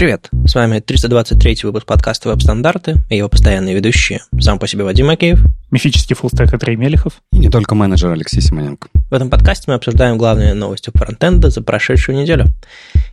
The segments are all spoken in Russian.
Привет, с вами 323 выпуск подкаста «Веб-стандарты» и его постоянные ведущие. Сам по себе Вадим Макеев. Мифический фуллстек Андрей Мелехов. И не только менеджер Алексей Симоненко. В этом подкасте мы обсуждаем главные новости фронтенда за прошедшую неделю.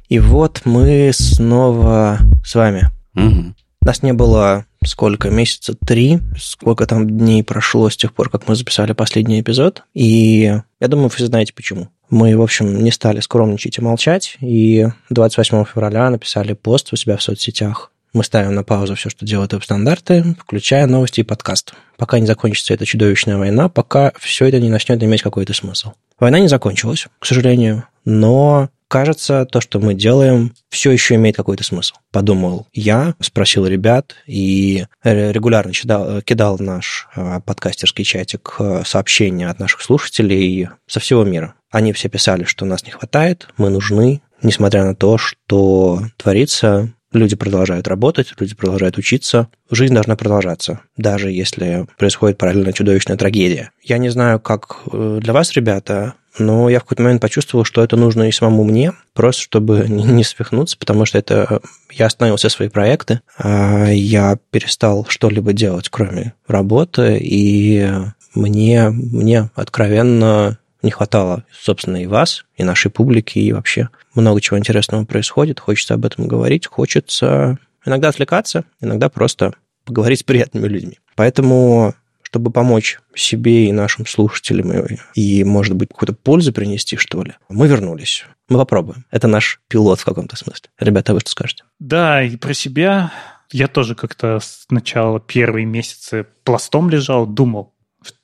И вот мы снова с вами. Угу. Нас не было сколько, месяца три, сколько там дней прошло с тех пор, как мы записали последний эпизод. И я думаю, вы знаете почему. Мы, в общем, не стали скромничать и молчать, и 28 февраля написали пост у себя в соцсетях. Мы ставим на паузу все, что делают веб-стандарты, включая новости и подкаст. Пока не закончится эта чудовищная война, пока все это не начнет иметь какой-то смысл. Война не закончилась, к сожалению, но кажется, то, что мы делаем, все еще имеет какой-то смысл. Подумал я, спросил ребят и регулярно кидал, кидал наш а, подкастерский чатик а, сообщения от наших слушателей со всего мира. Они все писали, что нас не хватает, мы нужны, несмотря на то, что творится, люди продолжают работать, люди продолжают учиться, жизнь должна продолжаться, даже если происходит параллельно чудовищная трагедия. Я не знаю, как э, для вас, ребята, но я в какой-то момент почувствовал, что это нужно и самому мне, просто чтобы не свихнуться, потому что это я остановил все свои проекты, а я перестал что-либо делать, кроме работы, и мне, мне откровенно не хватало, собственно, и вас, и нашей публики, и вообще много чего интересного происходит. Хочется об этом говорить, хочется иногда отвлекаться, иногда просто поговорить с приятными людьми. Поэтому чтобы помочь себе и нашим слушателям, и, может быть, какую-то пользу принести, что ли, мы вернулись. Мы попробуем. Это наш пилот в каком-то смысле. Ребята, вы что скажете? Да, и про себя я тоже как-то сначала первые месяцы пластом лежал, думал,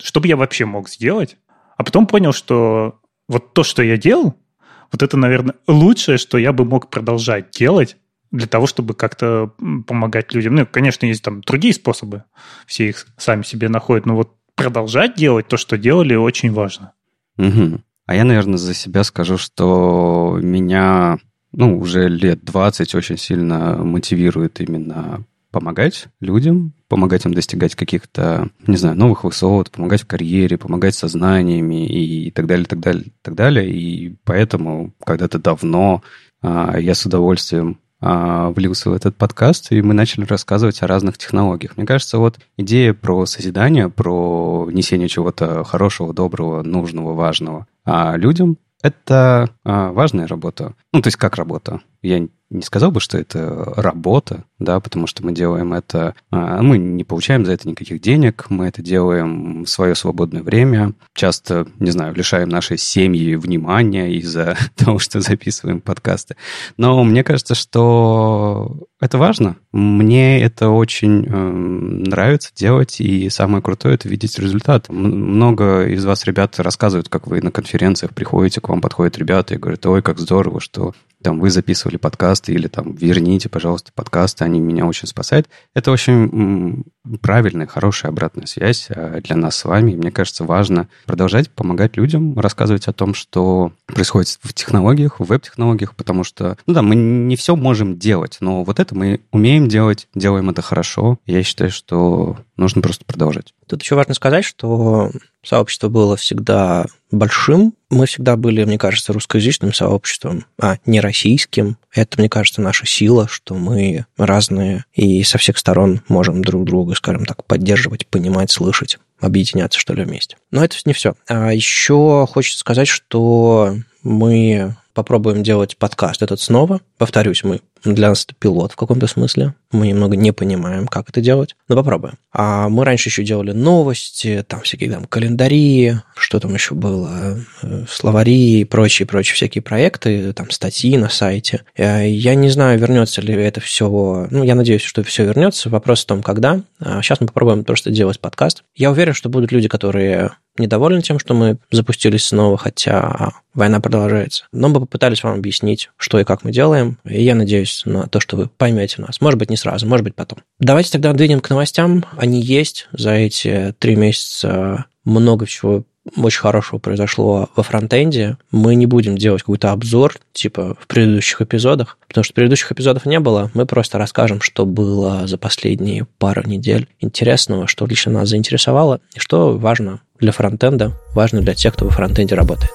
что бы я вообще мог сделать, а потом понял, что вот то, что я делал, вот это, наверное, лучшее, что я бы мог продолжать делать для того, чтобы как-то помогать людям. Ну, конечно, есть там другие способы, все их сами себе находят, но вот продолжать делать то, что делали, очень важно. Угу. А я, наверное, за себя скажу, что меня, ну, уже лет 20 очень сильно мотивирует именно помогать людям, помогать им достигать каких-то, не знаю, новых высот, помогать в карьере, помогать со знаниями и так далее, так далее, так далее. И поэтому когда-то давно а, я с удовольствием а, влился в этот подкаст, и мы начали рассказывать о разных технологиях. Мне кажется, вот идея про созидание, про несение чего-то хорошего, доброго, нужного, важного а людям — это важная работа. Ну, то есть как работа? Я не сказал бы, что это работа, да, потому что мы делаем это, а, мы не получаем за это никаких денег, мы это делаем в свое свободное время, часто, не знаю, лишаем нашей семьи внимания из-за того, что записываем подкасты. Но мне кажется, что это важно. Мне это очень э, нравится делать, и самое крутое — это видеть результат. Много из вас, ребят, рассказывают, как вы на конференциях приходите, к вам подходят ребята и говорят, ой, как здорово, что там вы записывали подкасты или там верните, пожалуйста, подкасты, они меня очень спасают. Это очень правильная, хорошая обратная связь а, для нас с вами. И мне кажется, важно продолжать помогать людям, рассказывать о том, что происходит в технологиях, в веб-технологиях, потому что, ну да, мы не все можем делать, но вот это мы умеем делать, делаем это хорошо. Я считаю, что нужно просто продолжать. Тут еще важно сказать, что сообщество было всегда большим. Мы всегда были, мне кажется, русскоязычным сообществом, а не российским. Это, мне кажется, наша сила, что мы разные и со всех сторон можем друг друга, скажем так, поддерживать, понимать, слышать объединяться, что ли, вместе. Но это не все. А еще хочется сказать, что мы попробуем делать подкаст этот снова. Повторюсь, мы для нас это пилот в каком-то смысле. Мы немного не понимаем, как это делать, но попробуем. А мы раньше еще делали новости, там всякие там календари, что там еще было, э, словари и прочие-прочие всякие проекты, там статьи на сайте. Э, я не знаю, вернется ли это все. Ну, я надеюсь, что все вернется. Вопрос в том, когда. Сейчас а мы попробуем просто делать подкаст. Я уверен, что будут люди, которые недовольны тем, что мы запустились снова, хотя война продолжается. Но мы попытались вам объяснить, что и как мы делаем, и я надеюсь на то, что вы поймете нас. Может быть, не сразу, может быть, потом. Давайте тогда двинем к новостям. Они есть за эти три месяца много всего очень хорошего произошло во фронтенде. Мы не будем делать какой-то обзор, типа в предыдущих эпизодах, потому что предыдущих эпизодов не было. Мы просто расскажем, что было за последние пару недель интересного, что лично нас заинтересовало, и что важно для фронтенда, важно для тех, кто во фронтенде работает.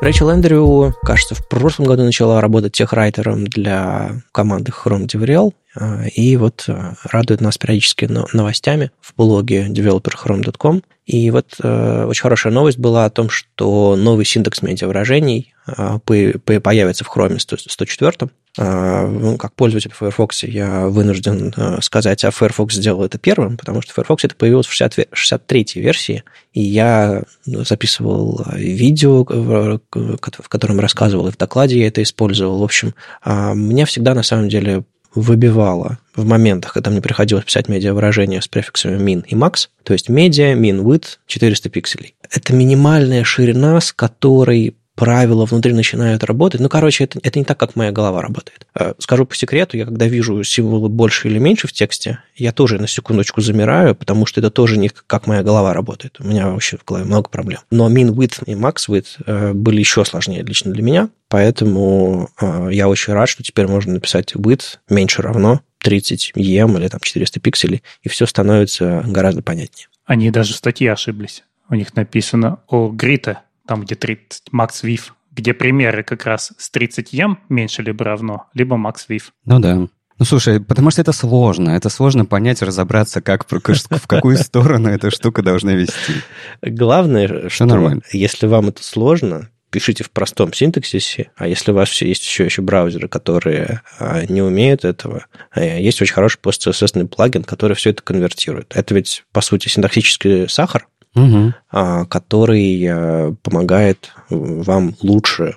Рэйчел Эндрю, кажется, в прошлом году начала работать техрайтером для команды Chrome DevRel, а, и вот а, радует нас периодически новостями в блоге developerchrome.com. И вот э, очень хорошая новость была о том, что новый синтекс медиавыражений э, появится в Chrome 104. Э, ну, как пользователь Firefox я вынужден э, сказать, а Firefox сделал это первым, потому что Firefox это появилось в 60, 63-й версии, и я записывал видео, в котором рассказывал, и в докладе я это использовал. В общем, мне всегда на самом деле выбивало в моментах, когда мне приходилось писать медиа-выражения с префиксами min и max, то есть медиа, min, width 400 пикселей. Это минимальная ширина, с которой правила внутри начинают работать. Ну, короче, это, это не так, как моя голова работает. Э, скажу по секрету, я когда вижу символы больше или меньше в тексте, я тоже на секундочку замираю, потому что это тоже не как моя голова работает. У меня вообще в голове много проблем. Но min width и max width э, были еще сложнее лично для меня, поэтому э, я очень рад, что теперь можно написать width меньше равно 30 EM или там 400 пикселей, и все становится гораздо понятнее. Они даже в статье ошиблись. У них написано о грита там, где 30 Max Viv, где примеры как раз с 30 ем меньше либо равно, либо Max Viv. Ну да. Ну, слушай, потому что это сложно. Это сложно понять, разобраться, как, в какую сторону эта штука должна вести. Главное, что нормально. если вам это сложно, пишите в простом синтаксисе, а если у вас есть еще, еще браузеры, которые а, не умеют этого, а, есть очень хороший пост-CSS плагин, который все это конвертирует. Это ведь, по сути, синтаксический сахар, угу. который э, помогает вам лучше,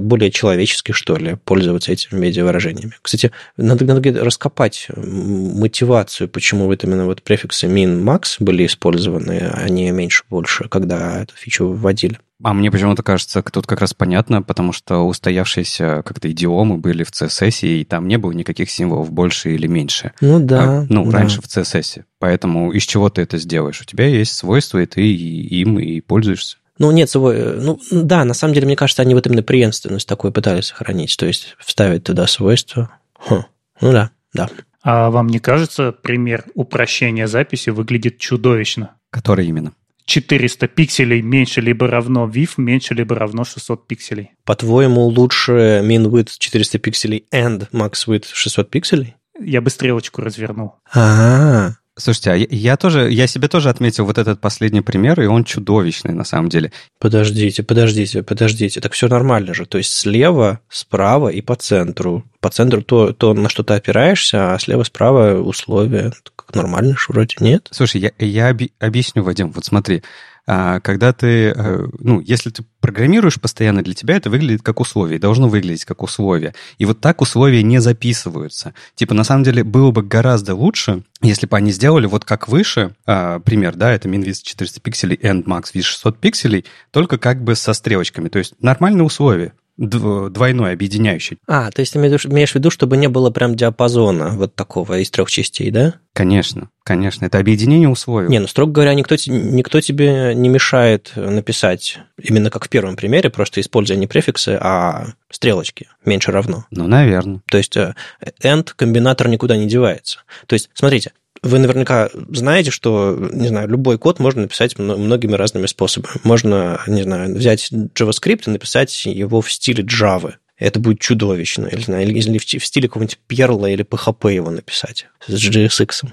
более человечески, что ли, пользоваться этими медиавыражениями. Кстати, надо, надо раскопать мотивацию, почему вот именно вот префиксы min, max были использованы, а не меньше, больше, когда эту фичу вводили. А мне почему-то кажется, тут как раз понятно, потому что устоявшиеся как-то идиомы были в CSS, и там не было никаких символов больше или меньше. Ну да. А, ну, да. раньше в CSS. Поэтому из чего ты это сделаешь? У тебя есть свойства, и ты им и пользуешься. Ну, нет, свой... Ну, да, на самом деле, мне кажется, они вот именно преемственность такой пытались сохранить, то есть вставить туда свойства. Хм. Ну да, да. А вам не кажется, пример упрощения записи выглядит чудовищно? Который именно? 400 пикселей меньше либо равно VIF, меньше либо равно 600 пикселей. По-твоему, лучше min width 400 пикселей and max width 600 пикселей? Я бы стрелочку развернул. А, Слушайте, а я, я тоже, я себе тоже отметил вот этот последний пример, и он чудовищный на самом деле. Подождите, подождите, подождите. Так все нормально же. То есть слева, справа и по центру. По центру то, то на что ты опираешься, а слева, справа условия. Как нормально же вроде, нет? Слушай, я, я оби- объясню, Вадим. Вот смотри, когда ты, э, ну, если ты программируешь постоянно, для тебя это выглядит как условие, должно выглядеть как условие. И вот так условия не записываются. Типа, на самом деле, было бы гораздо лучше, если бы они сделали вот как выше, а, пример, да, это min 400 пикселей, end max width 600 пикселей, только как бы со стрелочками. То есть нормальные условия двойной объединяющий. А, то есть ты имеешь в виду, чтобы не было прям диапазона вот такого из трех частей, да? Конечно, конечно. Это объединение условий. Не, ну, строго говоря, никто, никто тебе не мешает написать именно как в первом примере, просто используя не префиксы, а стрелочки меньше равно. Ну, наверное. То есть э, end комбинатор никуда не девается. То есть, смотрите, вы наверняка знаете, что, не знаю, любой код можно написать многими разными способами. Можно, не знаю, взять JavaScript и написать его в стиле Java. Это будет чудовищно. Или, знаю, или в стиле какого-нибудь Perl или PHP его написать с JSX.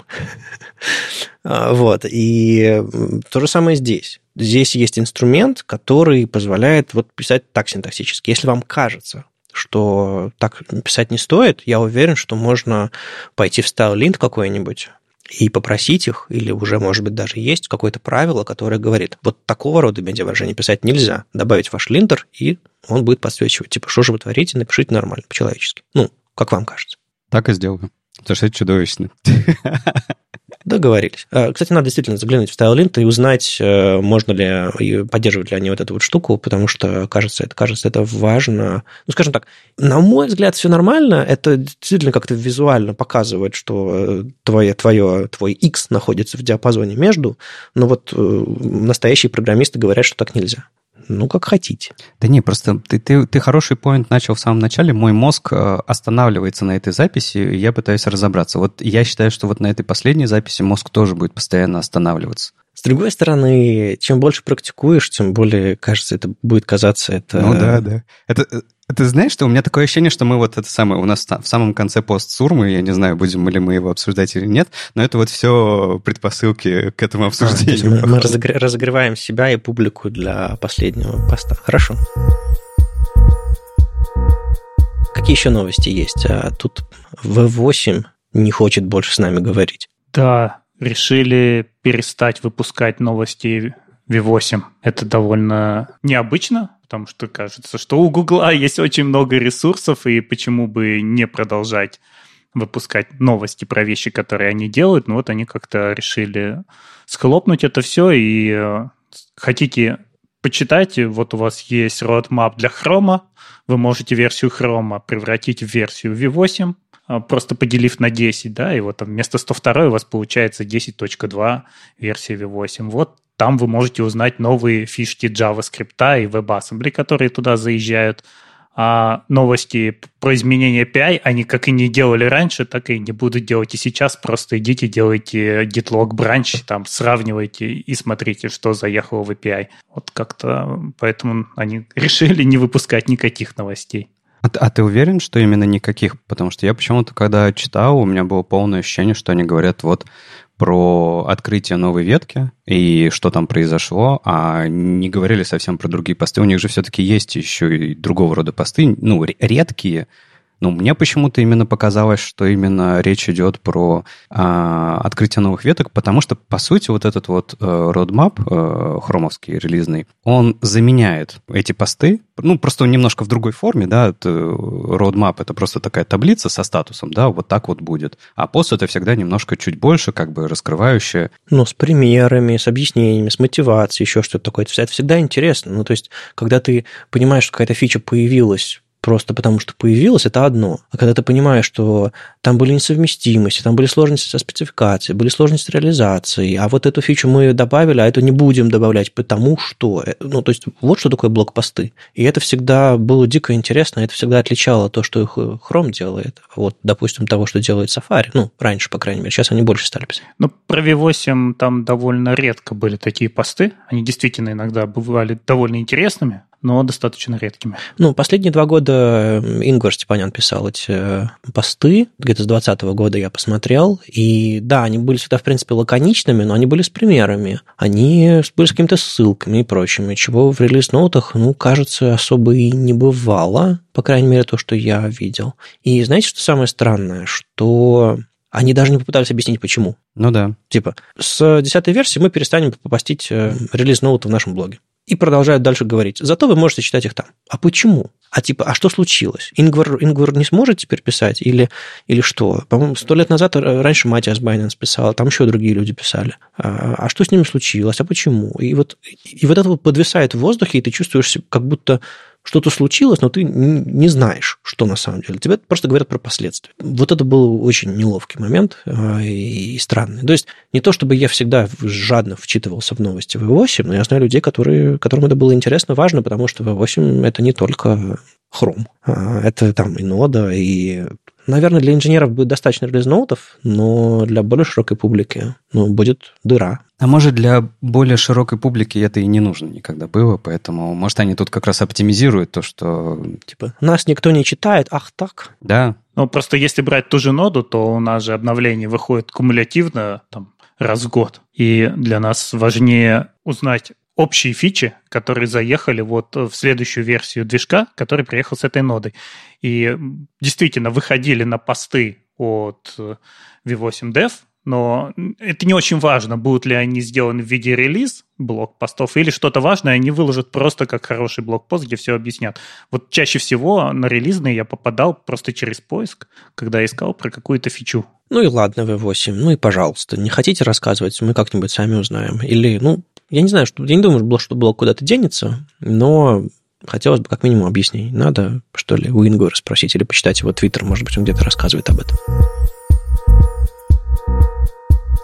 А, вот. И то же самое здесь. Здесь есть инструмент, который позволяет вот писать так синтаксически. Если вам кажется, что так писать не стоит, я уверен, что можно пойти в StyleLint какой-нибудь, и попросить их, или уже, может быть, даже есть какое-то правило, которое говорит, вот такого рода медиавыражение писать нельзя, добавить ваш линтер, и он будет подсвечивать. Типа, что же вы творите, напишите нормально, по-человечески. Ну, как вам кажется. Так и сделаю. Потому что это чудовищно. Договорились. А, кстати, надо действительно заглянуть в StyleLint и узнать, э, можно ли поддерживать ли они вот эту вот штуку, потому что, кажется, это, кажется, это важно. Ну, скажем так, на мой взгляд, все нормально. Это действительно как-то визуально показывает, что твое, твое, твой X находится в диапазоне между, но вот э, настоящие программисты говорят, что так нельзя. Ну, как хотите. Да не, просто ты, ты, ты хороший поинт начал в самом начале. Мой мозг э, останавливается на этой записи, и я пытаюсь разобраться. Вот я считаю, что вот на этой последней записи мозг тоже будет постоянно останавливаться. С другой стороны, чем больше практикуешь, тем более, кажется, это будет казаться это... Ну да, да. Это, ты знаешь, что у меня такое ощущение, что мы вот это самое, у нас в самом конце пост Сурмы, я не знаю, будем ли мы его обсуждать или нет, но это вот все предпосылки к этому а, обсуждению. А, мы разогреваем себя и публику для последнего поста. Хорошо. Какие еще новости есть? А тут V8 не хочет больше с нами говорить. Да, решили перестать выпускать новости V8. Это довольно необычно, потому что кажется, что у Гугла есть очень много ресурсов, и почему бы не продолжать выпускать новости про вещи, которые они делают. Но вот они как-то решили схлопнуть это все, и э, хотите почитать, вот у вас есть roadmap для Chrome, вы можете версию Chrome превратить в версию V8, а, просто поделив на 10, да, и вот там вместо 102 у вас получается 10.2 версия V8. Вот там вы можете узнать новые фишки JavaScript и WebAssembly, которые туда заезжают. А новости про изменение API, они как и не делали раньше, так и не будут делать и сейчас. Просто идите, делайте git log branch, там сравнивайте и смотрите, что заехало в API. Вот как-то поэтому они решили не выпускать никаких новостей. А, а ты уверен, что именно никаких? Потому что я почему-то, когда читал, у меня было полное ощущение, что они говорят вот про открытие новой ветки и что там произошло, а не говорили совсем про другие посты. У них же все-таки есть еще и другого рода посты, ну, редкие, ну, мне почему-то именно показалось, что именно речь идет про а, открытие новых веток, потому что, по сути, вот этот вот э, roadmap э, хромовский, релизный, он заменяет эти посты, ну, просто немножко в другой форме, да, это, roadmap — это просто такая таблица со статусом, да, вот так вот будет. А пост — это всегда немножко чуть больше, как бы раскрывающее. Ну, с примерами, с объяснениями, с мотивацией, еще что-то такое. Это всегда интересно. Ну, то есть, когда ты понимаешь, что какая-то фича появилась, просто потому что появилось, это одно. А когда ты понимаешь, что там были несовместимости, там были сложности со спецификацией, были сложности с реализацией, а вот эту фичу мы добавили, а эту не будем добавлять, потому что... Э, ну, то есть, вот что такое блокпосты. И это всегда было дико интересно, это всегда отличало то, что Chrome делает, вот, допустим, того, что делает Safari. Ну, раньше, по крайней мере. Сейчас они больше стали писать. Ну, про V8 там довольно редко были такие посты. Они действительно иногда бывали довольно интересными, но достаточно редкими. Ну, последние два года Ингвар Степанян писал эти э, посты, где-то с 2020 года я посмотрел, и да, они были всегда, в принципе, лаконичными, но они были с примерами, они были с какими-то ссылками и прочими, чего в релиз-ноутах, ну, кажется, особо и не бывало, по крайней мере, то, что я видел. И знаете, что самое странное? Что они даже не попытались объяснить, почему. Ну да. Типа, с десятой версии мы перестанем попастить э, релиз-ноуты в нашем блоге и продолжают дальше говорить. Зато вы можете читать их там. А почему? А типа, а что случилось? Ингвар, Ингвар не сможет теперь писать? Или, или что? По-моему, сто лет назад раньше Матиас Байненс писал, там еще другие люди писали. А, а что с ними случилось? А почему? И вот, и вот это вот подвисает в воздухе, и ты чувствуешь, как будто что-то случилось, но ты не знаешь, что на самом деле. Тебе просто говорят про последствия. Вот это был очень неловкий момент а, и странный. То есть не то, чтобы я всегда жадно вчитывался в новости V8, но я знаю людей, которые, которым это было интересно, важно, потому что V8 это не только Chrome. А, это там и нода, и Наверное, для инженеров будет достаточно релиз-ноутов, но для более широкой публики ну, будет дыра. А может, для более широкой публики это и не нужно никогда было, поэтому, может, они тут как раз оптимизируют то, что... Типа, нас никто не читает, ах так? Да. Ну, просто если брать ту же ноду, то у нас же обновление выходит кумулятивно, там, раз в год. И для нас важнее узнать общие фичи, которые заехали вот в следующую версию движка, который приехал с этой нодой. И действительно выходили на посты от V8 Dev, но это не очень важно, будут ли они сделаны в виде релиз блок постов или что-то важное, они выложат просто как хороший блокпост, где все объяснят. Вот чаще всего на релизные я попадал просто через поиск, когда искал про какую-то фичу. Ну и ладно, V8, ну и пожалуйста, не хотите рассказывать, мы как-нибудь сами узнаем. Или, ну, я не знаю, что, я не думаю, что блок куда-то денется, но хотелось бы как минимум объяснений. Надо, что ли, у Ингора спросить или почитать его твиттер, может быть, он где-то рассказывает об этом.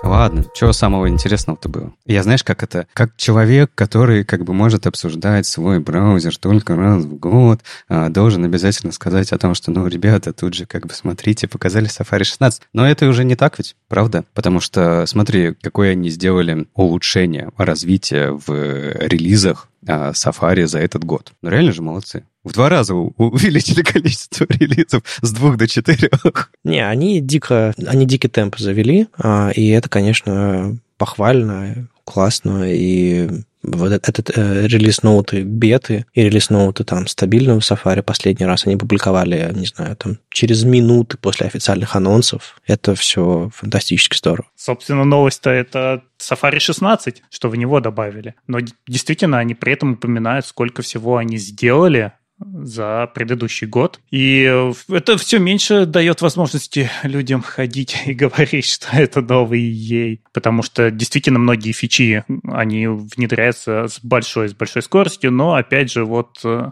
Ладно, чего самого интересного-то было? Я знаешь, как это? Как человек, который как бы может обсуждать свой браузер только раз в год, а, должен обязательно сказать о том, что, ну, ребята, тут же как бы смотрите, показали Safari 16. Но это уже не так ведь, правда? Потому что смотри, какое они сделали улучшение, развитие в релизах а, Safari за этот год. Ну, реально же молодцы. В два раза увеличили количество релизов с двух до четырех. Не, они дико, они дикий темп завели, а, и это, конечно, похвально, классно, и вот этот э, релиз ноуты беты и релиз ноуты там стабильного Safari последний раз они публиковали, не знаю, там через минуты после официальных анонсов. Это все фантастически здорово. Собственно, новость-то это Safari 16, что в него добавили. Но действительно, они при этом упоминают, сколько всего они сделали за предыдущий год. И это все меньше дает возможности людям ходить и говорить, что это новый EA. Потому что действительно многие фичи, они внедряются с большой, с большой скоростью, но опять же вот э,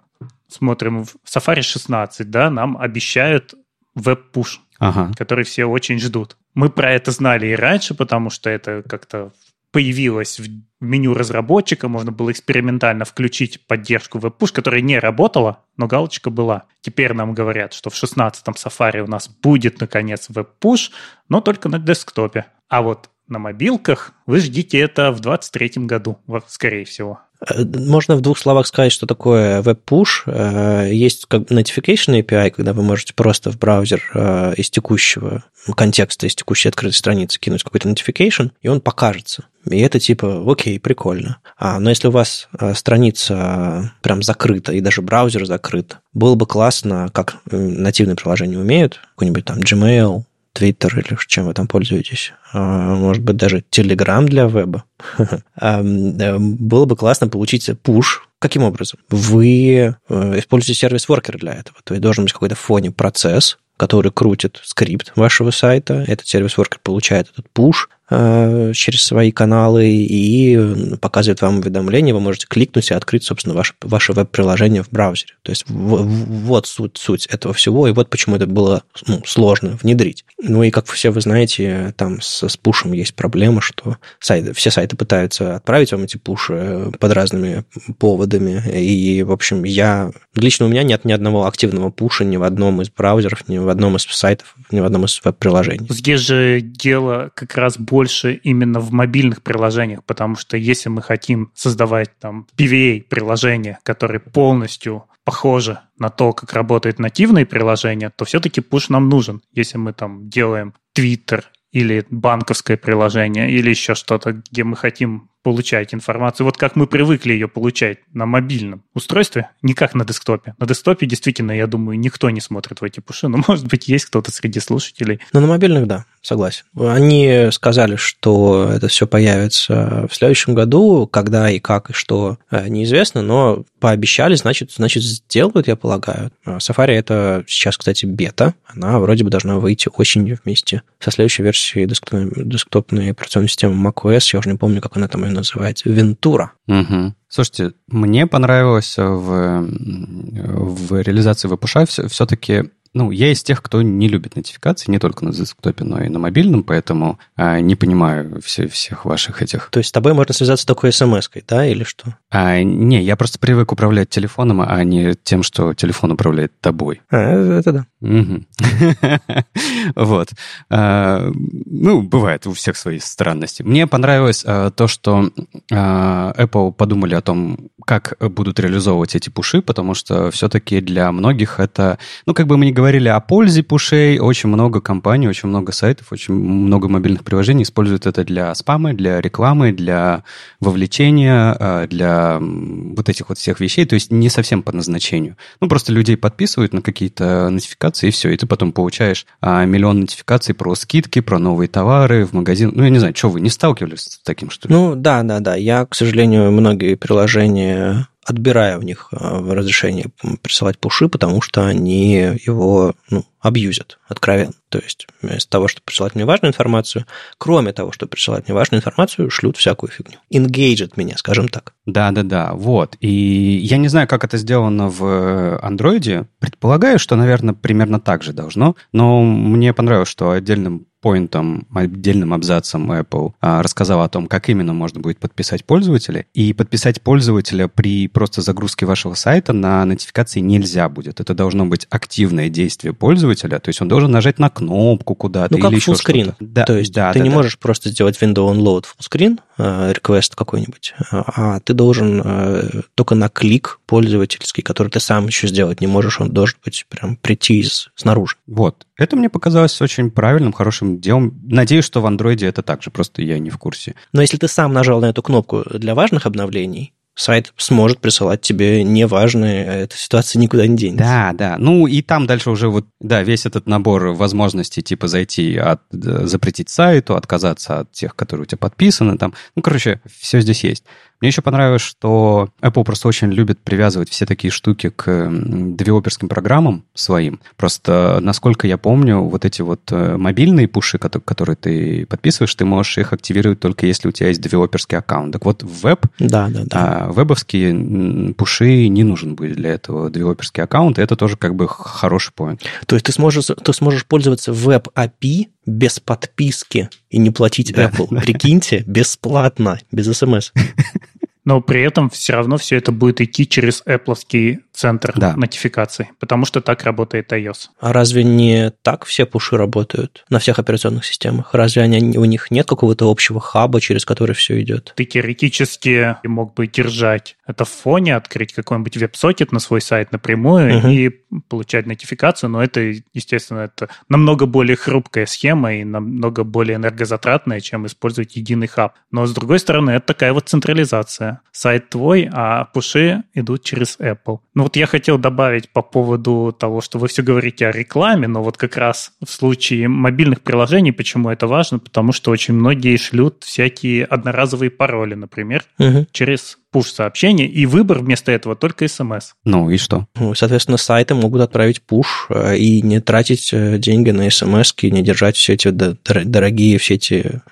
смотрим в Safari 16, да, нам обещают веб-пуш, ага. который все очень ждут. Мы про это знали и раньше, потому что это как-то появилось в меню разработчика, можно было экспериментально включить поддержку WebPush, которая не работала, но галочка была. Теперь нам говорят, что в 16-м Safari у нас будет, наконец, WebPush, но только на десктопе. А вот на мобилках вы ждите это в 2023 году, скорее всего. Э, можно в двух словах сказать, что такое веб-пуш. Э, есть как notification API, когда вы можете просто в браузер э, из текущего контекста, из текущей открытой страницы кинуть какой-то notification, и он покажется. И это типа, окей, прикольно. А, но если у вас страница прям закрыта, и даже браузер закрыт, было бы классно, как нативные приложения умеют, какой-нибудь там Gmail, Twitter или чем вы там пользуетесь, а, может быть, даже Telegram для веба, а, было бы классно получить push. Каким образом? Вы э, используете сервис Worker для этого. То есть должен быть какой-то фоне процесс, который крутит скрипт вашего сайта. Этот сервис-воркер получает этот э, через свои каналы и показывает вам уведомление. Вы можете кликнуть и открыть, собственно, ваше, ваше веб-приложение в браузере. То есть вот суть, суть этого всего, и вот почему это было ну, сложно внедрить. Ну и, как все вы знаете, там с, с пушем есть проблема, что сайты, все сайты пытаются отправить вам эти пуши под разными поводами. И, в общем, я... Лично у меня нет ни одного активного пуша ни в одном из браузеров, ни в одном из сайтов, ни в одном из веб-приложений. Здесь же дело как раз больше именно в мобильных приложениях, потому что если мы хотим создавать там PVA-приложение, которое полностью похоже на то, как работает нативное приложение, то все-таки пуш нам нужен. Если мы там делаем Twitter или банковское приложение, или еще что-то, где мы хотим получать информацию, вот как мы привыкли ее получать на мобильном устройстве, не как на десктопе. На десктопе действительно, я думаю, никто не смотрит в эти пуши, но, может быть, есть кто-то среди слушателей. Но на мобильных, да, согласен. Они сказали, что это все появится в следующем году, когда и как и что э, неизвестно, но пообещали, значит, значит сделают, я полагаю. Safari это сейчас, кстати, бета, она вроде бы должна выйти осенью вместе со следующей версией десктопной, десктопной операционной системы macOS, я уже не помню, как она там называется, Вентура. Угу. Слушайте, мне понравилось в, в реализации VPUSH все-таки ну, я из тех, кто не любит нотификации, не только на десктопе, но и на мобильном, поэтому а, не понимаю все, всех ваших этих... То есть с тобой можно связаться только смс-кой, да, или что? А, не, я просто привык управлять телефоном, а не тем, что телефон управляет тобой. А, это да. Вот. А, ну, бывает у всех свои странности. Мне понравилось а, то, что а, Apple подумали о том, как будут реализовывать эти пуши, потому что все-таки для многих это... Ну, как бы мы не говорили о пользе пушей, очень много компаний, очень много сайтов, очень много мобильных приложений используют это для спама, для рекламы, для вовлечения, для вот этих вот всех вещей, то есть не совсем по назначению. Ну, просто людей подписывают на какие-то нотификации, и все, и ты потом получаешь миллион нотификаций про скидки, про новые товары в магазин. Ну, я не знаю, что вы не сталкивались с таким, что ли? Ну, да, да, да. Я, к сожалению, многие приложения отбираю у них э, разрешение присылать пуши, потому что они его ну, абьюзят откровенно. То есть вместо того, чтобы присылать мне важную информацию, кроме того, чтобы присылать мне важную информацию, шлют всякую фигню. Engaged меня, скажем так. Да-да-да, вот. И я не знаю, как это сделано в андроиде. Предполагаю, что, наверное, примерно так же должно. Но мне понравилось, что отдельным поинтом, отдельным абзацем Apple а, рассказал о том, как именно можно будет подписать пользователя. И подписать пользователя при просто загрузке вашего сайта на нотификации нельзя будет. Это должно быть активное действие пользователя, то есть он должен нажать на кнопку куда-то ну, или еще что-то. Да, то есть да, ты да, не да. можешь просто сделать window onload fullscreen, э, request какой-нибудь, а ты должен э, только на клик пользовательский, который ты сам еще сделать не можешь, он должен быть прям прийти из, снаружи. Вот. Это мне показалось очень правильным, хорошим делом. Надеюсь, что в андроиде это так же, просто я не в курсе. Но если ты сам нажал на эту кнопку для важных обновлений, сайт сможет присылать тебе неважные, эта ситуация никуда не денется. Да, да. Ну и там дальше уже вот, да, весь этот набор возможностей, типа зайти, от, запретить сайту, отказаться от тех, которые у тебя подписаны, там, ну, короче, все здесь есть. Мне еще понравилось, что Apple просто очень любит привязывать все такие штуки к девелоперским программам своим. Просто, насколько я помню, вот эти вот э, мобильные пуши, которые ты подписываешь, ты можешь их активировать только если у тебя есть девелоперский аккаунт. Так вот, в веб, да, да, да. А, вебовские пуши не нужен будет для этого девелоперский аккаунт, и это тоже как бы хороший поинт. То есть ты сможешь, ты сможешь пользоваться веб-API без подписки и не платить Да, Apple. Прикиньте, бесплатно, без смс. Но при этом все равно все это будет идти через Apple центр Да. нотификаций, потому что так работает iOS. А разве не так все пуши работают на всех операционных системах? Разве они, у них нет какого-то общего хаба, через который все идет? Ты теоретически мог бы держать это в фоне, открыть какой-нибудь веб-сокет на свой сайт напрямую Мгм. и получать нотификацию, но это, естественно, это намного более хрупкая схема и намного более энергозатратная, чем использовать единый хаб. Но, с другой стороны, это такая вот централизация. Сайт твой, а пуши идут через Apple. Ну вот я хотел добавить по поводу того, что вы все говорите о рекламе, но вот как раз в случае мобильных приложений, почему это важно? Потому что очень многие шлют всякие одноразовые пароли, например, Мгм. через пуш-сообщение, и выбор вместо этого только смс. Ну и что? Ну, Соответственно, сайты могут отправить пуш э, и не тратить э, деньги на смс, не держать все эти дор- дорогие все эти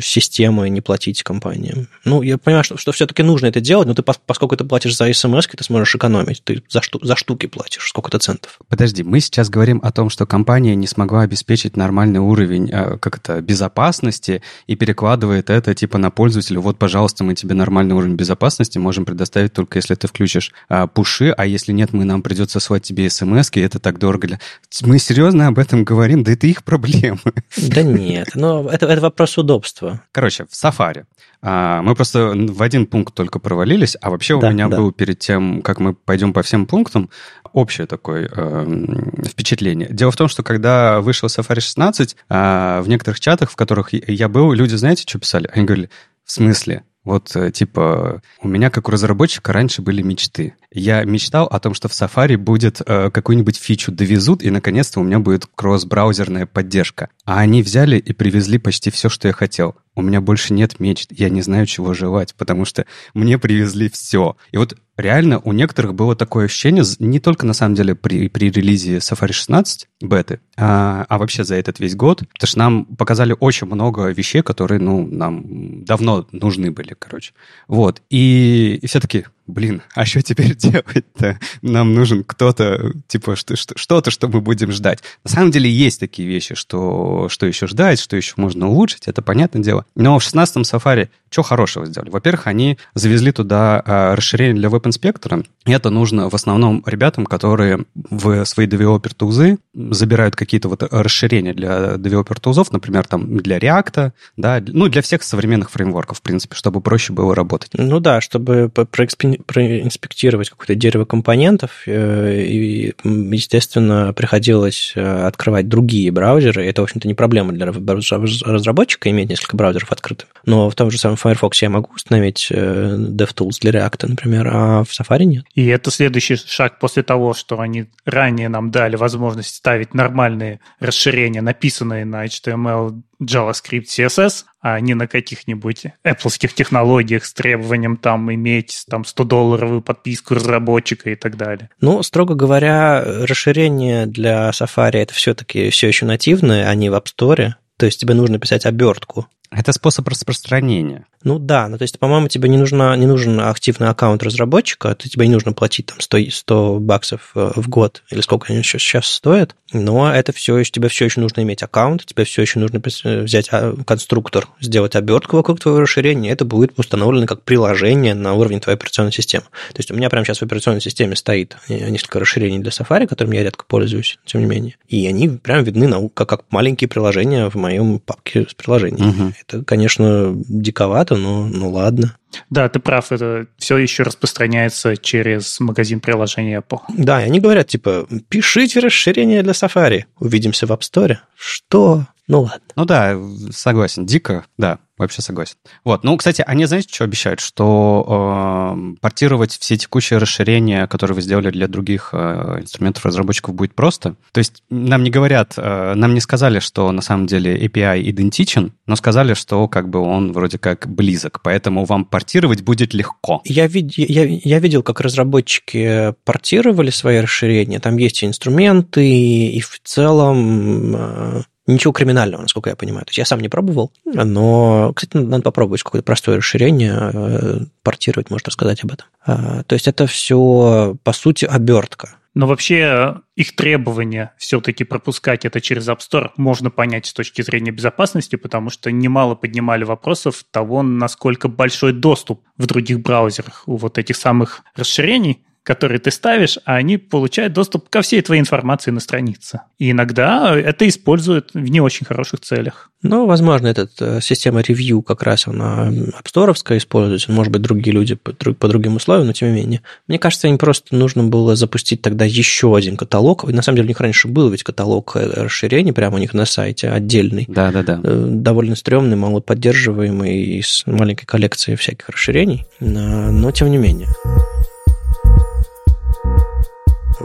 системы, не платить компаниям. Ну, я понимаю, что, что все-таки нужно это делать, но ты, пос- поскольку ты платишь за смс, ты сможешь экономить. Ты за, шту- за штуки платишь сколько-то центов. Подожди, мы сейчас говорим о том, что компания не смогла обеспечить нормальный уровень э, как это, безопасности и перекладывает это типа на пользователя. Вот, пожалуйста, мы тебе нормальный уровень безопасности можем предоставить только если ты включишь а, пуши, а если нет, мы нам придется слать тебе смс и это так дорого. для- Мы серьезно об этом говорим? Да это их проблемы. Да нет, но это, это вопрос удобства. Короче, в Safari. А, Мы просто в один пункт только провалились, а вообще Да, у меня да. был перед тем, как мы пойдем по всем пунктам, общее такое эм, впечатление. Дело в том, что когда вышел Safari 16, а, в некоторых чатах, в которых я был, люди, знаете, что писали? Они говорили, в смысле? Вот, э, типа, у меня, как у разработчика, раньше были мечты. Я мечтал о том, что в Safari будет э, какую-нибудь фичу довезут, и, наконец-то, у меня будет кросс-браузерная поддержка. А они взяли и привезли почти все, что я хотел. У меня больше нет мечт, я не знаю, чего желать, потому что мне привезли все. И вот реально у некоторых было такое ощущение, не только на самом деле при, при релизе Safari 16 беты, а, а вообще за этот весь год, потому что нам показали очень много вещей, которые, ну, нам давно нужны были, короче. Вот, и, и все таки блин, а что теперь делать-то? Нам нужен кто-то, типа, что- что- что-то, что мы будем ждать. На самом деле есть такие вещи, что, что еще ждать, что еще можно улучшить, это понятное дело. Но в 16-м Safari что хорошего сделали? Во-первых, они завезли туда а, расширение для веб-инспектора, это нужно в основном ребятам, которые в свои девелопер-тузы забирают какие-то вот расширения для девелопер-тузов, например, там для React, да, ну, для всех современных фреймворков, в принципе, чтобы проще было работать. Ну да, чтобы проэкспе- проинспектировать какое-то дерево компонентов, э, и, естественно, приходилось э, открывать другие браузеры. Это, в общем-то, не проблема для разработчика иметь несколько браузеров открытых. Но в том же самом Firefox я могу установить э, DevTools для React, например, а в Safari нет. И это следующий шаг после того, что они ранее нам дали возможность ставить нормальные расширения, написанные на HTML, JavaScript, CSS, а не на каких-нибудь Apple технологиях с требованием там иметь там 100-долларовую подписку разработчика и так далее. Ну, строго говоря, расширение для Safari это все-таки все еще нативное, а не в App Store. То есть тебе нужно писать обертку Это способ распространения. Ну да, ну то есть, по-моему, тебе не, нужно, не нужен активный аккаунт разработчика, то тебе не нужно платить там 100, 100 баксов э, в год или сколько они сейчас, сейчас стоят, но это все еще, тебе все еще нужно иметь аккаунт, тебе все еще нужно взять а, конструктор, сделать обертку вокруг твоего расширения, и это будет установлено как приложение на уровне твоей операционной системы. То есть у меня прямо сейчас в операционной системе стоит э, несколько расширений для Safari, которыми я редко пользуюсь, тем не менее, и они прям видны на, как, как маленькие приложения в моем папке с приложениями. Угу. Это, конечно, диковато, ну, ну ладно. Да, ты прав, это все еще распространяется через магазин приложения Apple. Да, и они говорят, типа, пишите расширение для Safari, увидимся в App Store. Что? Ну ладно. Ну да, согласен, дико, да, вообще согласен. Вот, ну, кстати, они, знаете, что обещают? Что э, портировать все текущие расширения, которые вы сделали для других э, инструментов разработчиков, будет просто. То есть нам не говорят, э, нам не сказали, что на самом деле API идентичен, но сказали, что как бы он вроде как близок, поэтому вам портировать будет легко. Я, вид, я, я видел, как разработчики портировали свои расширения, там есть и инструменты, и в целом э, Ничего криминального, насколько я понимаю. То есть я сам не пробовал, но, кстати, надо попробовать какое-то простое расширение, э, портировать, может рассказать об этом. А, то есть это все, по сути, обертка. Но вообще их требования все-таки пропускать это через App Store можно понять с точки зрения безопасности, потому что немало поднимали вопросов того, насколько большой доступ в других браузерах у вот этих самых расширений, которые ты ставишь, а они получают доступ ко всей твоей информации на странице. И иногда это используют в не очень хороших целях. Ну, возможно, эта э, система ревью как раз она апсторовская используется, может быть, другие люди по, по другим условиям, но тем не менее. Мне кажется, им просто нужно было запустить тогда еще один каталог. На самом деле, у них раньше был ведь каталог э, расширений прямо у них на сайте отдельный. Да-да-да. Э, довольно стрёмный, мало поддерживаемый, с маленькой коллекцией всяких расширений, но тем не менее.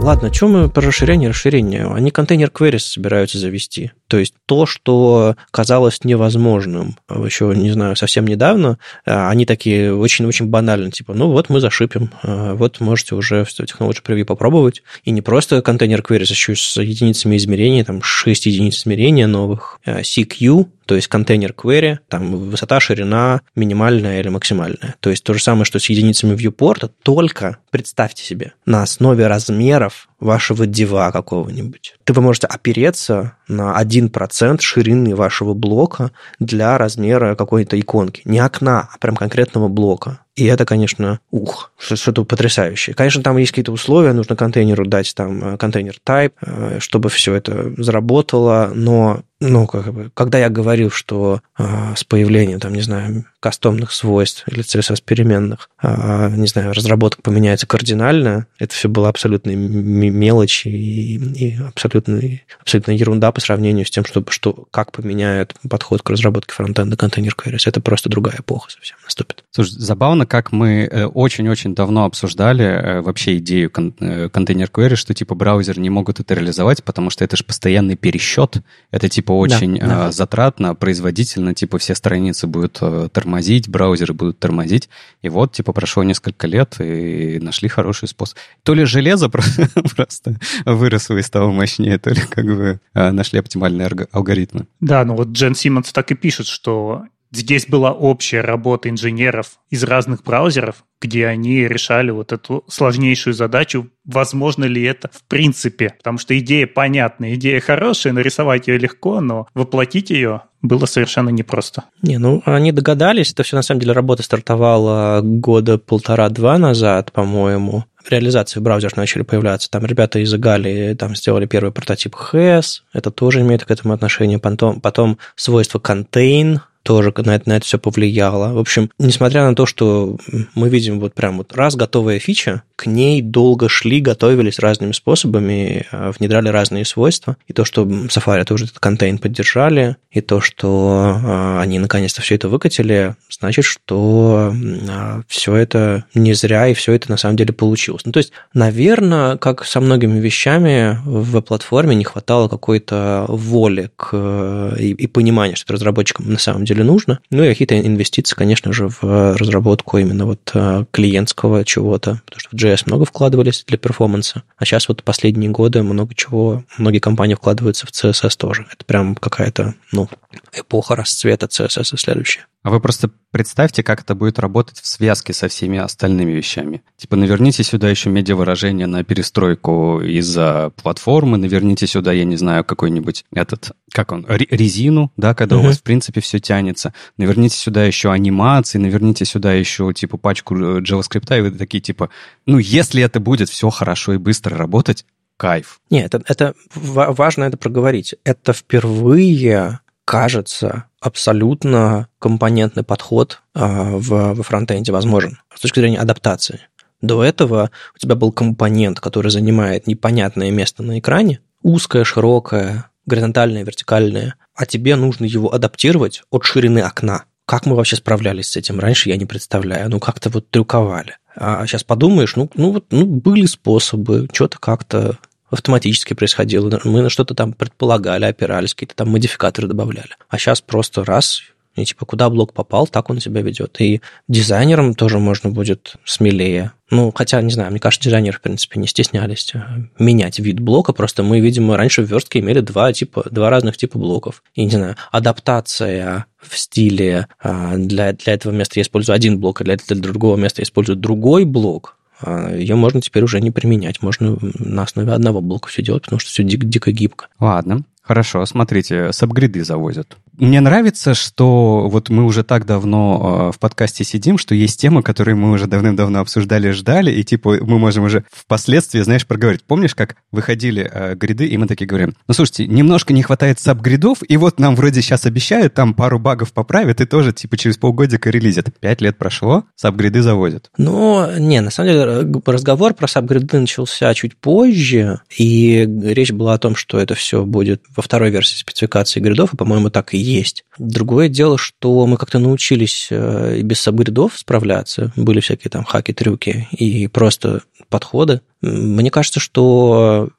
Ладно, что мы про расширение расширение? Они контейнер queries собираются завести. То есть то, что казалось невозможным еще, не знаю, совсем недавно, а, они такие очень-очень банально, типа, ну вот мы зашипим, а, вот можете уже в Technology Preview попробовать. И не просто контейнер queries, а еще с единицами измерения, там 6 единиц измерения новых, CQ, то есть контейнер query, там высота, ширина минимальная или максимальная. То есть то же самое, что с единицами viewport, только представьте себе, на основе размеров вашего дива какого-нибудь. Ты вы можете опереться на 1% ширины вашего блока для размера какой-то иконки. Не окна, а прям конкретного блока. И это, конечно, ух, что-то потрясающее. Конечно, там есть какие-то условия, нужно контейнеру дать там э, контейнер type, э, чтобы все это заработало, но ну, как бы, когда я говорил, что э, с появлением, там, не знаю, кастомных свойств или CSS переменных, э, не знаю, разработка поменяется кардинально, это все было абсолютно мелочи и, и абсолютно, абсолютно ерунда по сравнению с тем, что, что как поменяет подход к разработке фронтенда контейнер queries. Это просто другая эпоха совсем наступит. Слушай, забавно, как мы э, очень-очень давно обсуждали э, вообще идею кон- э, контейнер query, что типа браузеры не могут это реализовать, потому что это же постоянный пересчет, это типа очень да, да. затратно, производительно, типа все страницы будут тормозить, браузеры будут тормозить, и вот типа прошло несколько лет и нашли хороший способ. То ли железо просто выросло и стало мощнее, то ли как бы нашли оптимальные алгоритмы. Да, ну вот Джен Симмонс так и пишет, что Здесь была общая работа инженеров из разных браузеров, где они решали вот эту сложнейшую задачу, возможно ли это в принципе. Потому что идея понятная, идея хорошая, нарисовать ее легко, но воплотить ее было совершенно непросто. Не, ну они догадались, это все на самом деле работа стартовала года полтора-два назад, по-моему. Реализации в браузерах начали появляться. Там ребята из Гали там сделали первый прототип HES, это тоже имеет к этому отношение. Потом, потом свойство contain, тоже на это, на это все повлияло. В общем, несмотря на то, что мы видим вот прям вот раз готовая фича, к ней долго шли, готовились разными способами, а, внедряли разные свойства. И то, что Safari тоже этот контейн поддержали, и то, что а, они наконец-то все это выкатили, значит, что а, все это не зря, и все это на самом деле получилось. Ну, то есть, наверное, как со многими вещами в платформе не хватало какой-то воли к, и, и понимания, что разработчикам на самом деле нужно. Ну и какие-то инвестиции, конечно же, в разработку именно вот э, клиентского чего-то, потому что в много вкладывались для перформанса, а сейчас вот последние годы много чего, многие компании вкладываются в CSS тоже. Это прям какая-то, ну, эпоха расцвета CSS следующая. А вы просто представьте, как это будет работать в связке со всеми остальными вещами. Типа наверните сюда еще медиавыражение на перестройку из-за платформы, наверните сюда, я не знаю, какой-нибудь этот, как он, резину, да, когда uh-huh. у вас, в принципе, все тянется. Наверните сюда еще анимации, наверните сюда еще, типа, пачку э, JavaScript, и вы такие, типа, ну, если это будет все хорошо и быстро работать, кайф. Нет, это, это важно это проговорить. Это впервые кажется, абсолютно компонентный подход а, в, во фронтенде возможен с точки зрения адаптации. До этого у тебя был компонент, который занимает непонятное место на экране, узкое, широкое, горизонтальное, вертикальное, а тебе нужно его адаптировать от ширины окна. Как мы вообще справлялись с этим раньше, я не представляю. Ну, как-то вот трюковали. А сейчас подумаешь, ну, ну, вот, ну были способы, что-то как-то автоматически происходило. Мы на что-то там предполагали, опирались, какие-то там модификаторы добавляли. А сейчас просто раз, и типа куда блок попал, так он себя ведет. И дизайнерам тоже можно будет смелее. Ну, хотя, не знаю, мне кажется, дизайнеры, в принципе, не стеснялись э, менять вид блока. Просто мы, видимо, раньше в верстке имели два, типа, два разных типа блоков. И, не знаю, адаптация в стиле а, для, для этого места я использую один блок, а для, для другого места я использую другой блок а ее можно теперь уже не применять. Можно на основе одного блока все делать, потому что все дико, дико гибко. Ладно, хорошо. Смотрите, сабгриды завозят. Мне нравится, что вот мы уже так давно э, в подкасте сидим, что есть темы, которые мы уже давным-давно обсуждали, ждали, и типа мы можем уже впоследствии, знаешь, проговорить. Помнишь, как выходили э, гриды, и мы такие говорим, ну, слушайте, немножко не хватает саб-гридов, и вот нам вроде сейчас обещают, там пару багов поправят, и тоже типа через полгодика релизят. Пять лет прошло, саб-гриды заводят. Ну, не, на самом деле разговор про саб-гриды начался чуть позже, и речь была о том, что это все будет во второй версии спецификации гридов, и, по-моему, так и есть. Другое дело, что мы как-то научились э, и без сабгридов справляться. Были всякие там хаки, трюки и просто подходы. Мне кажется, что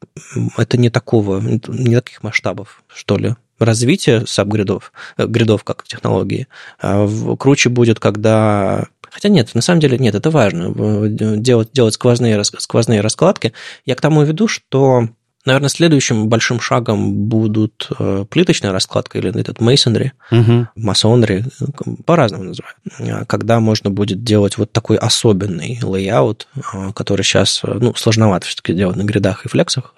это не такого, не таких масштабов, что ли развитие сабгридов, э, гридов как технологии. А круче будет, когда Хотя нет, на самом деле нет, это важно, делать, делать сквозные, сквозные раскладки. Я к тому веду, что Наверное, следующим большим шагом будут э, плиточная раскладка или этот masonry, угу. masonry, по-разному называют, а, когда можно будет делать вот такой особенный layout, а, который сейчас, ну, сложновато все-таки делать на grid ах и flex ах,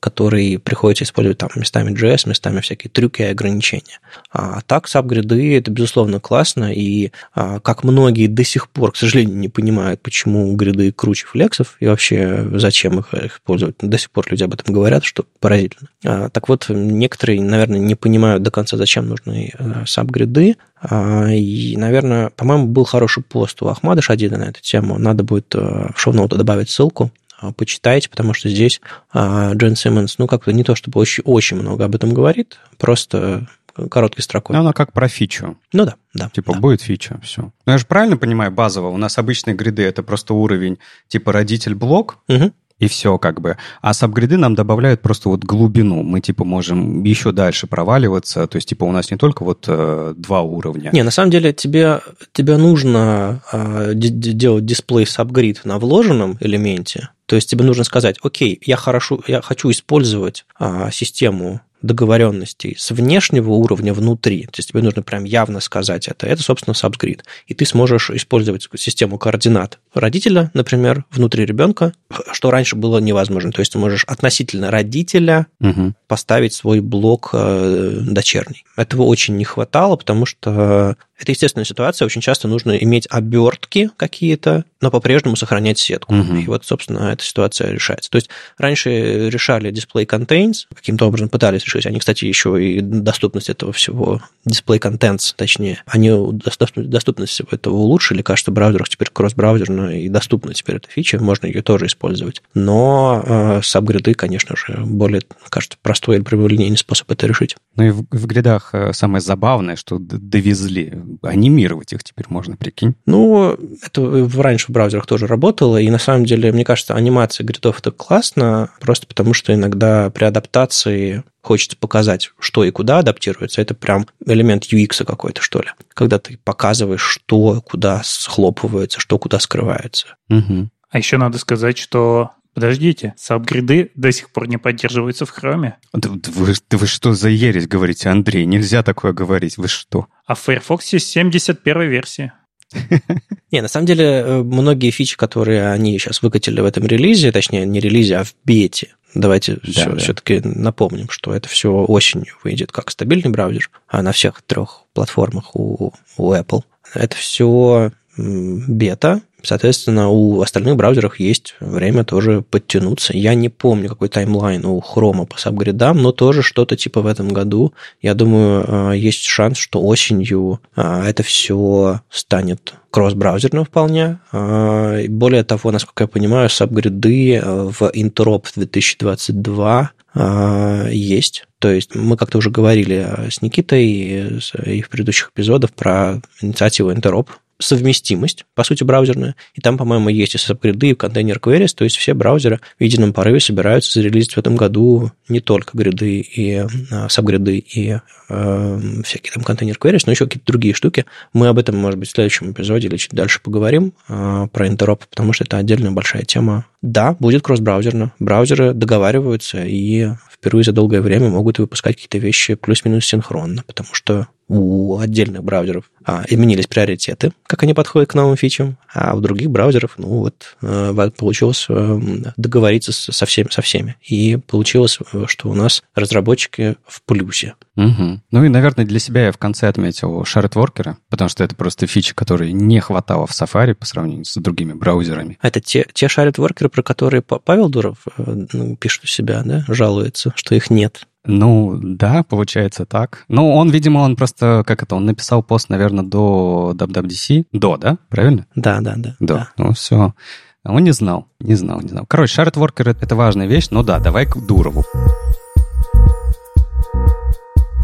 который приходится использовать там местами JS, местами всякие трюки и ограничения. А так, сабгриды – это, безусловно, классно, и как многие до сих пор, к сожалению, не понимают, почему гриды круче флексов, и вообще зачем их использовать, до сих пор люди об этом этом говорят, что поразительно. А, так вот, некоторые, наверное, не понимают до конца, зачем нужны э, сабгриды. А, и, наверное, по-моему, был хороший пост у Ахмада Шадида на эту тему. Надо будет э, в шоу-ноуты добавить ссылку а, почитайте, потому что здесь Джен Симмонс, ну, как-то не то чтобы очень, очень много об этом говорит, просто короткой строкой. Ну, она как про фичу. Ну да, да. Типа да. будет фича, все. Ну, я же правильно понимаю, базово, у нас обычные гриды это просто уровень типа родитель-блок, угу и все как бы. А сабгриды нам добавляют просто вот глубину. Мы типа можем еще дальше проваливаться. То есть типа у нас не только вот э, два уровня. Не, на самом деле тебе, тебе нужно э, делать дисплей сабгрид на вложенном элементе. То есть тебе нужно сказать, окей, я хорошо, я хочу использовать э, систему договоренностей с внешнего уровня внутри, то есть тебе нужно прям явно сказать это, это, собственно, subscript. И ты сможешь использовать систему координат родителя, например, внутри ребенка, что раньше было невозможно. То есть ты можешь относительно родителя угу. поставить свой блок э, дочерний. Этого очень не хватало, потому что это естественная ситуация. Очень часто нужно иметь обертки какие-то, но по-прежнему сохранять сетку. Угу. И вот, собственно, эта ситуация решается. То есть раньше решали display contains, каким-то образом пытались решить. Они, кстати, еще и доступность этого всего, display contents, точнее, они доступность этого улучшили. Кажется, в браузерах теперь кросс-браузерно и доступна теперь эта фича, можно ее тоже использовать. Но э, сабгриды, конечно же, более, кажется, простой или прямолинейный способ это решить. Ну и в, в гридах э, самое забавное, что довезли анимировать их теперь можно, прикинь. Ну, это раньше в браузерах тоже работало, и на самом деле, мне кажется, анимация гридов это классно, просто потому что иногда при адаптации хочется показать, что и куда адаптируется. Это прям элемент UX какой-то, что ли. Когда ты показываешь, что куда схлопывается, что куда скрывается. Угу. А еще надо сказать, что Подождите, сабгриды до сих пор не поддерживаются в хроме. Да, да вы, да вы что за ересь говорите, Андрей? Нельзя такое говорить. Вы что? А в Firefox 71 версии. Не, на самом деле, э, многие фичи, которые они сейчас выкатили в этом релизе, точнее, не релизе, а в бете, давайте да, все, да. все-таки напомним, что это все осенью выйдет как стабильный браузер, а на всех трех платформах у, у Apple. Это все бета, Соответственно, у остальных браузеров есть время тоже подтянуться. Я не помню, какой таймлайн у Chrome по сабгридам, но тоже что-то типа в этом году. Я думаю, э, есть шанс, что осенью э, это все станет кросс-браузерным вполне. Э, более того, насколько я понимаю, сабгриды в Interop 2022 есть. То есть мы как-то уже говорили с Никитой и в предыдущих эпизодах про инициативу Interop, совместимость, по сути, браузерная. И там, по-моему, есть и сабгриды, и контейнер queries, то есть все браузеры в едином порыве собираются зарелизить в этом году не только гриды и а, сабгриды и э, всякие там контейнер queries, но еще какие-то другие штуки. Мы об этом, может быть, в следующем эпизоде или чуть дальше поговорим э, про интероп, потому что это отдельная большая тема. Да, будет кросс-браузерно. Браузеры договариваются и впервые за долгое время могут выпускать какие-то вещи плюс-минус синхронно, потому что у отдельных браузеров а, изменились приоритеты, как они подходят к новым фичам, а у других браузеров, ну вот, э, получилось э, договориться со всеми, со всеми. И получилось, э, что у нас разработчики в плюсе. Угу. Ну и, наверное, для себя я в конце отметил шарт-воркера, потому что это просто фича, которой не хватало в Safari по сравнению с другими браузерами. Это те, те шарт-воркеры, про которые Павел Дуров ну, пишет у себя, да, жалуется, что их нет. Ну, да, получается так. Ну, он, видимо, он просто, как это, он написал пост, наверное, до WWDC. До, да? Правильно? Да, да, да. До. Да. Ну, все. Он не знал, не знал, не знал. Короче, шарт-воркер — это важная вещь, но да, давай к Дурову.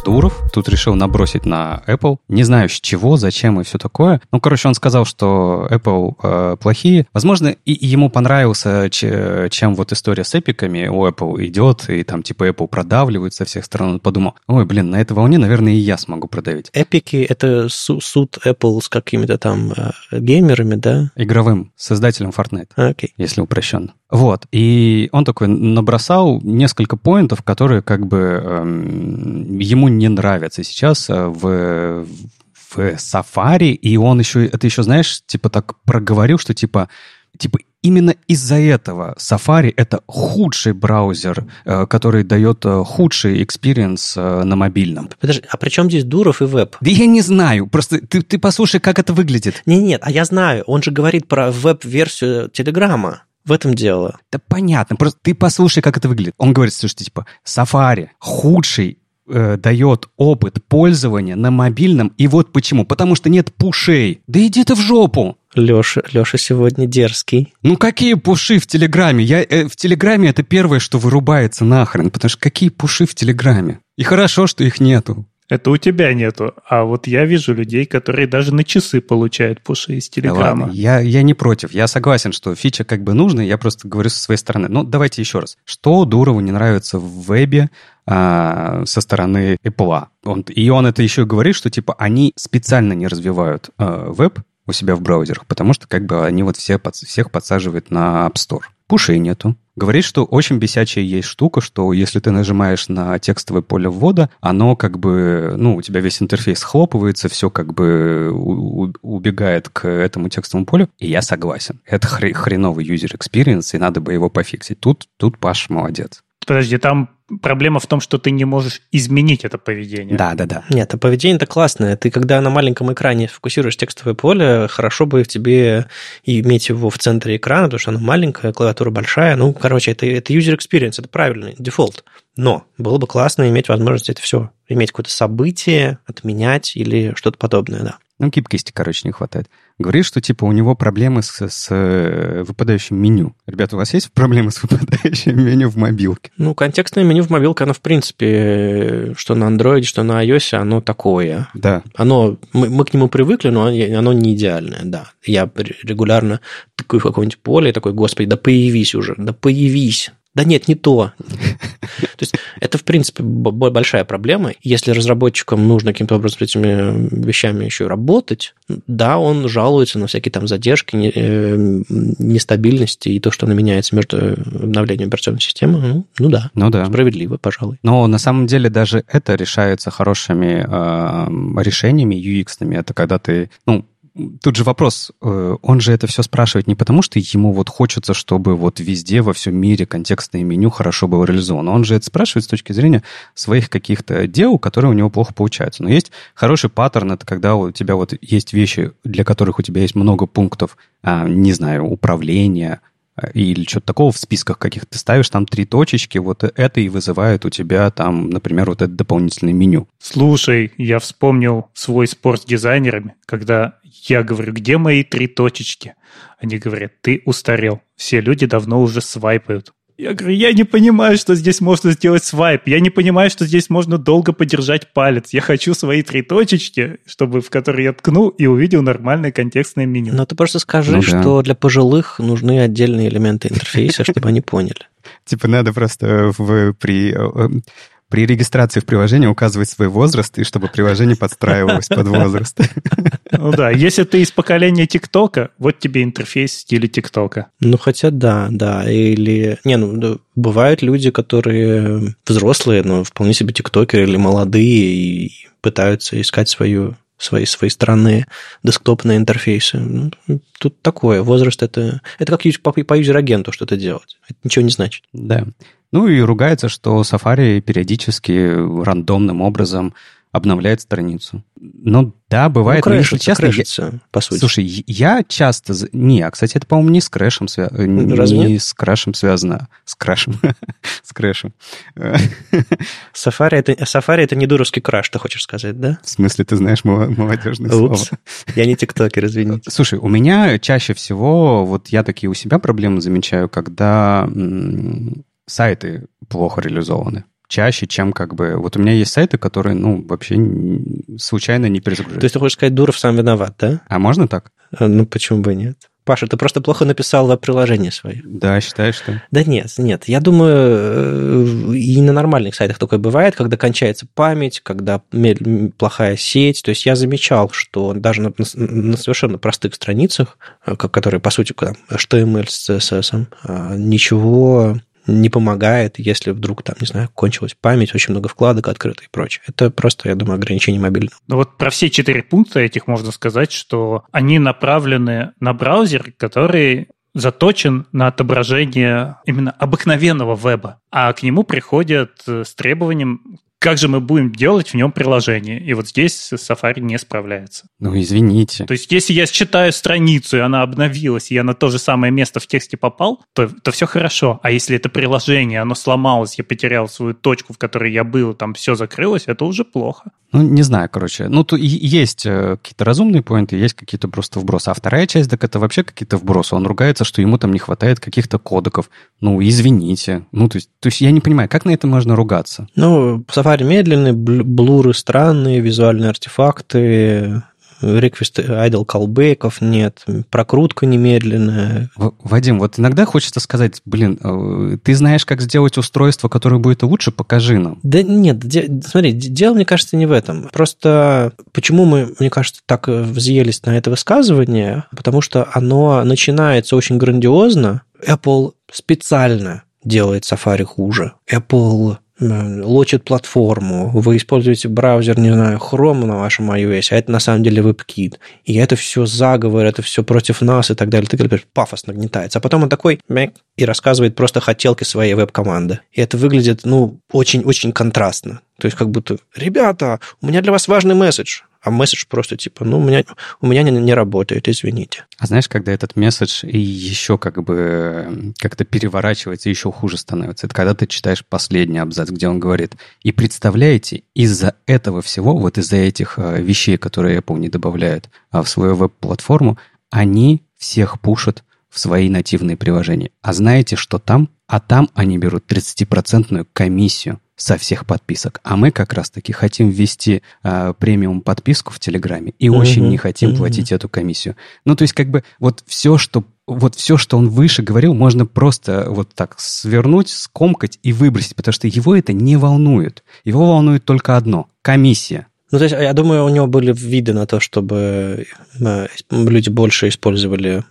Дуров тут решил набросить на Apple. Не знаю, с чего, зачем и все такое. Ну, короче, он сказал, что Apple э, плохие. Возможно, и ему понравился, че, чем вот история с эпиками у Apple идет, и там типа Apple продавливает со всех сторон. Он подумал, ой, блин, на этой волне, наверное, и я смогу продавить. Эпики — это суд Apple с какими-то там э, геймерами, да? Игровым, создателем Fortnite, okay. если упрощенно. Вот, и он такой набросал несколько point ов, которые как бы эм, ему не нравятся сейчас э, в, в Safari, и он еще, это еще, знаешь, типа так проговорил, что типа, типа именно из-за этого Safari это худший браузер, э, который дает э, худший experience на мобильном. Подожди, а при чем здесь Дуров и веб? Да я не знаю, просто ты, ты послушай, как это выглядит. Не, нет, а я знаю, он же говорит про веб-версию Телеграма. В этом дело. Да понятно, просто ты послушай, как это выглядит. Он говорит, слушайте, типа, Safari худший э, дает опыт пользования на мобильном. И вот почему. Потому что нет пушей. Да иди ты в жопу. Леша, Леша сегодня дерзкий. Ну какие пуши в Телеграме? Я, э, в Телеграме это первое, что вырубается нахрен. Потому что какие пуши в Телеграме? И хорошо, что их нету. Это у тебя нету. А вот я вижу людей, которые даже на часы получают пуши из Телеграма. Да я, я не против. Я согласен, что фича как бы нужна. Я просто говорю со своей стороны. Но давайте еще раз. Что Дурову не нравится в вебе со стороны Apple? Он, и он это еще говорит, что типа они специально не развивают а, веб у себя в браузерах, потому что как бы они вот все, всех подсаживают на App Store. Пушей нету. Говорит, что очень бесячая есть штука, что если ты нажимаешь на текстовое поле ввода, оно как бы, ну, у тебя весь интерфейс хлопывается, все как бы убегает к этому текстовому полю. И я согласен. Это хреновый user experience, и надо бы его пофиксить. Тут, тут Паш молодец. Подожди, там проблема в том, что ты не можешь изменить это поведение. Да, да, да. Нет, а поведение-то классное. Ты когда на маленьком экране фокусируешь текстовое поле, хорошо бы тебе иметь его в центре экрана, потому что оно маленькое, клавиатура большая. Ну, короче, это, это user experience, это правильный дефолт. Но было бы классно иметь возможность это все, иметь какое-то событие, отменять или что-то подобное, да. Ну, гибкости, короче, не хватает. Говорит, что, типа, у него проблемы с, с э, выпадающим меню. Ребята, у вас есть проблемы с выпадающим меню в мобилке? Ну, контекстное меню в мобилке, оно, в принципе, что на Android, что на iOS, оно такое. Да. Оно, мы, мы к нему привыкли, но оно не идеальное, да. Я регулярно тыкаю в какое-нибудь поле и такой, господи, да появись уже, да появись. Да нет, не то. То есть это, в принципе, большая проблема. Если разработчикам нужно каким-то образом с этими вещами еще работать, да, он жалуется на всякие там задержки, э, нестабильности и то, что она меняется между обновлением операционной системы. Ну, ну да, ну да, справедливо, пожалуй. Но на самом деле даже это решается хорошими э, решениями UX-ными. Это когда ты, ну, тут же вопрос, э, он же это все спрашивает не потому, что ему вот хочется, чтобы вот везде, во всем мире контекстное меню хорошо было реализовано. Он же это спрашивает с точки зрения своих каких-то дел, которые у него плохо получаются. Но есть хороший паттерн, это когда у тебя вот есть вещи, для которых у тебя есть много пунктов, а, не знаю, управления, или что-то такого в списках каких-то ставишь, там три точечки, вот это и вызывает у тебя там, например, вот это дополнительное меню. Слушай, я вспомнил свой спор с дизайнерами, когда я говорю, где мои три точечки? Они говорят, ты устарел. Все люди давно уже свайпают. Я говорю, я не понимаю, что здесь можно сделать свайп. Я не понимаю, что здесь можно долго подержать палец. Я хочу свои три точечки, чтобы в которые я ткну и увидел нормальное контекстное меню. Но ты просто скажи, ну, да. что для пожилых нужны отдельные элементы интерфейса, чтобы они поняли. Типа надо просто в, при э, при регистрации в приложении указывать свой возраст, и чтобы приложение подстраивалось под возраст. Ну да, если ты из поколения ТикТока, вот тебе интерфейс в стиле ТикТока. Ну хотя да, да, или... Не, ну бывают люди, которые взрослые, но вполне себе тиктокеры или молодые, и пытаются искать свою свои, свои странные десктопные интерфейсы. Ну, тут такое. Возраст это... Это как по, по user agent у что-то делать. Это ничего не значит. Да. Ну и ругается, что Safari периодически рандомным образом обновляет страницу. Ну да, бывает. Ну, crash ится, честно, crash ится, я... по сути. Слушай, я часто... Не, а, кстати, это, по-моему, не с crash ем связано. Разве не нет? с crash ем связано. С crash ем. с crash ем. Safari это, Safari это не дуровский crash, ты хочешь сказать, да? В смысле, ты знаешь молодежное Упс. слово? я не тиктокер, извините. Слушай, у меня чаще всего, вот я такие у себя проблемы замечаю, когда сайты плохо реализованы чаще, чем как бы... Вот у меня есть сайты, которые, ну, вообще случайно не перезагружают. То есть ты хочешь сказать, Дуров сам виноват, да? А можно так? А, ну, почему бы нет? Паша, ты просто плохо написал веб-приложение свое. Да, считаешь, что? Да нет, нет. Я думаю, э, и на нормальных сайтах такое бывает, когда кончается память, когда плохая сеть. То есть я замечал, что даже на, на совершенно простых страницах, э, которые, по сути, HTML с CSS, а, ничего не помогает, если вдруг там, не знаю, кончилась память, очень много вкладок открыто и прочее. Это просто, я думаю, ограничение мобильного. Ну вот про все четыре пункта этих можно сказать, что они направлены на браузер, который заточен на отображение именно обыкновенного веба, а к нему приходят с требованием как же мы будем делать в нем приложение? И вот здесь Safari не справляется. Ну, извините. То есть, если я считаю страницу, и она обновилась, и я на то же самое место в тексте попал, то, то все хорошо. А если это приложение, оно сломалось, я потерял свою точку, в которой я был, там все закрылось, это уже плохо. Ну, не знаю, короче. Ну, тут есть э, какие-то разумные поинты, есть какие-то просто вбросы. А вторая часть, так это вообще какие-то вбросы. Он ругается, что ему там не хватает каких-то кодеков. Ну, извините. Ну, то есть, то есть я не понимаю, как на это можно ругаться? Ну, Safari медленный, блуры странные, визуальные артефакты, реквест idle callback'ов нет, прокрутка немедленная. Вадим, вот иногда хочется сказать, блин, э, ты знаешь, как сделать устройство, которое будет лучше, покажи нам. Да нет, де, смотри, дело, мне кажется, не в этом. Просто почему мы, мне кажется, так взъелись на это высказывание? Потому что оно начинается очень грандиозно. Apple специально делает Safari хуже. Apple лочит платформу, вы используете браузер, не знаю, Chrome на вашем iOS, а это на самом деле WebKit. И это все заговор, это все против нас и так далее. Так далее. Пафос нагнетается. А потом он такой мяк, и рассказывает просто хотелки своей веб-команды. И это выглядит, ну, очень-очень контрастно. То есть как будто, ребята, у меня для вас важный месседж. А месседж просто типа, ну, у меня, у меня не, не работает, извините. А знаешь, когда этот месседж еще как бы как-то переворачивается, еще хуже становится, это когда ты читаешь последний абзац, где он говорит, и представляете, из-за этого всего, вот из-за этих э, вещей, которые Apple не добавляет а, в свою веб-платформу, они всех пушат в свои нативные приложения. А знаете, что там? А там они берут 30% комиссию со всех подписок. А мы как раз-таки хотим ввести э, премиум подписку в Телеграме и mm-hmm. очень не хотим mm-hmm. платить эту комиссию. Ну, то есть, как бы, вот все, что вот все, что он выше говорил, можно просто вот так свернуть, скомкать и выбросить, потому что его это не волнует. Его волнует только одно – комиссия. Ну, то есть, я думаю, у него были виды на то, чтобы э, люди больше использовали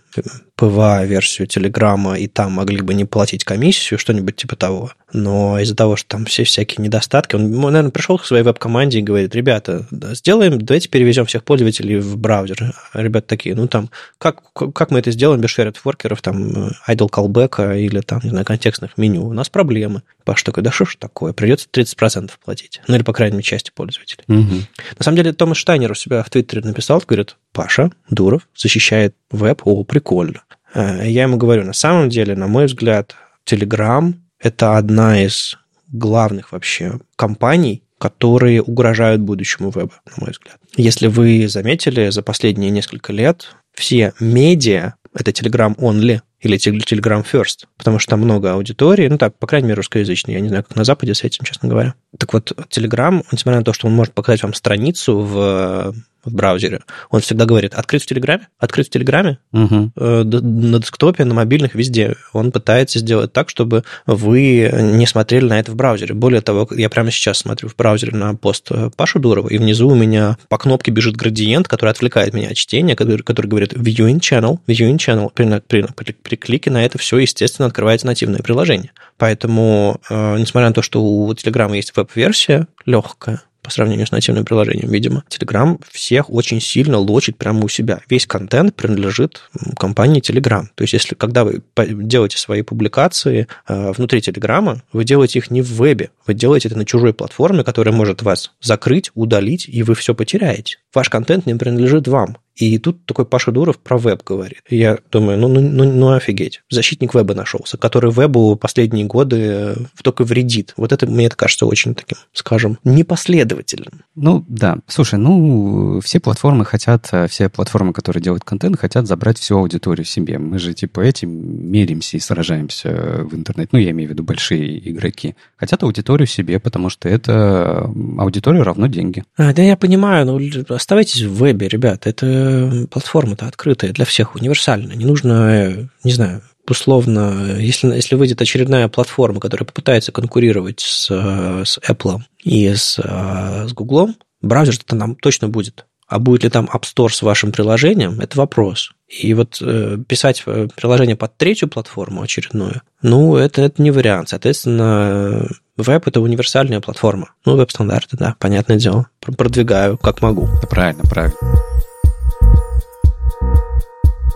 PWA-версию Телеграма, и там могли бы не платить комиссию, что-нибудь типа того. Но из-за того, что там все всякие недостатки, он, наверное, пришел к своей веб-команде и говорит, ребята, сделаем, давайте перевезем всех пользователей в браузер. А ребята такие, ну там, как, как мы это сделаем без shared worker ов, там, idle callback или там, не знаю, контекстных меню? У нас проблемы. Паш такой, да что ж такое, придется 30% платить. Ну или, по крайней мере, части пользователей. Угу. На самом деле, Томас Штайнер у себя в Твиттере написал, говорит, Паша Дуров защищает веб, о, прикольно. Э, я ему говорю, на самом деле, на мой взгляд, Telegram – это одна из главных вообще компаний, которые угрожают будущему веба, на мой взгляд. Если вы заметили, за последние несколько лет все медиа – это Telegram only или Telegram first, потому что там много аудитории, ну так, по крайней мере, русскоязычной. Я не знаю, как на Западе с этим, честно говоря. Так вот, Telegram, несмотря на то, что он может показать вам страницу в в браузере, он всегда говорит, открыть в Телеграме, открыть в Телеграме, угу. на десктопе, на мобильных, везде. Он пытается сделать так, чтобы вы не смотрели на это в браузере. Более того, я прямо сейчас смотрю в браузере на пост э, Паши Дурова, и внизу у меня по кнопке бежит градиент, который отвлекает меня от чтения, который, который говорит Viewing Channel, Viewing Channel. При, при, при, при клике на это все, естественно, открывается нативное приложение. Поэтому, э, несмотря на то, что у Телеграма есть веб-версия легкая, по сравнению с нативным приложением, видимо. Telegram всех очень сильно лочит прямо у себя. Весь контент принадлежит компании Telegram. То есть, если когда вы делаете свои публикации э, внутри Телеграма, вы делаете их не в вебе, вы делаете это на чужой платформе, которая может вас закрыть, удалить, и вы все потеряете. Ваш контент не принадлежит вам. И тут такой Паша Дуров про веб говорит. И я думаю, ну, ну, ну, ну офигеть. Защитник веба нашелся, который вебу последние годы э, только вредит. Вот это мне это кажется очень таким, скажем, непоследовательным. Ну, да. Слушай, ну, все платформы хотят, э, все платформы, которые делают контент, хотят забрать всю аудиторию себе. Мы же, типа, этим меримся и сражаемся в интернете. Ну, я имею в виду большие игроки. Хотят аудиторию себе, потому что это аудитория равно деньги. А, да, я понимаю, но оставайтесь в вебе, ребят. Это платформа-то открытая для всех, универсальная. Не нужно, не знаю, условно, если, если выйдет очередная платформа, которая попытается конкурировать с, с Apple и с, с Google, браузер-то там точно будет. А будет ли там App Store с вашим приложением, это вопрос. И вот э, писать э, приложение под третью платформу очередную, ну, это, это не вариант. Соответственно, веб – это универсальная платформа. Ну, веб-стандарты, да, понятное дело. Продвигаю, как могу. Правильно, правильно.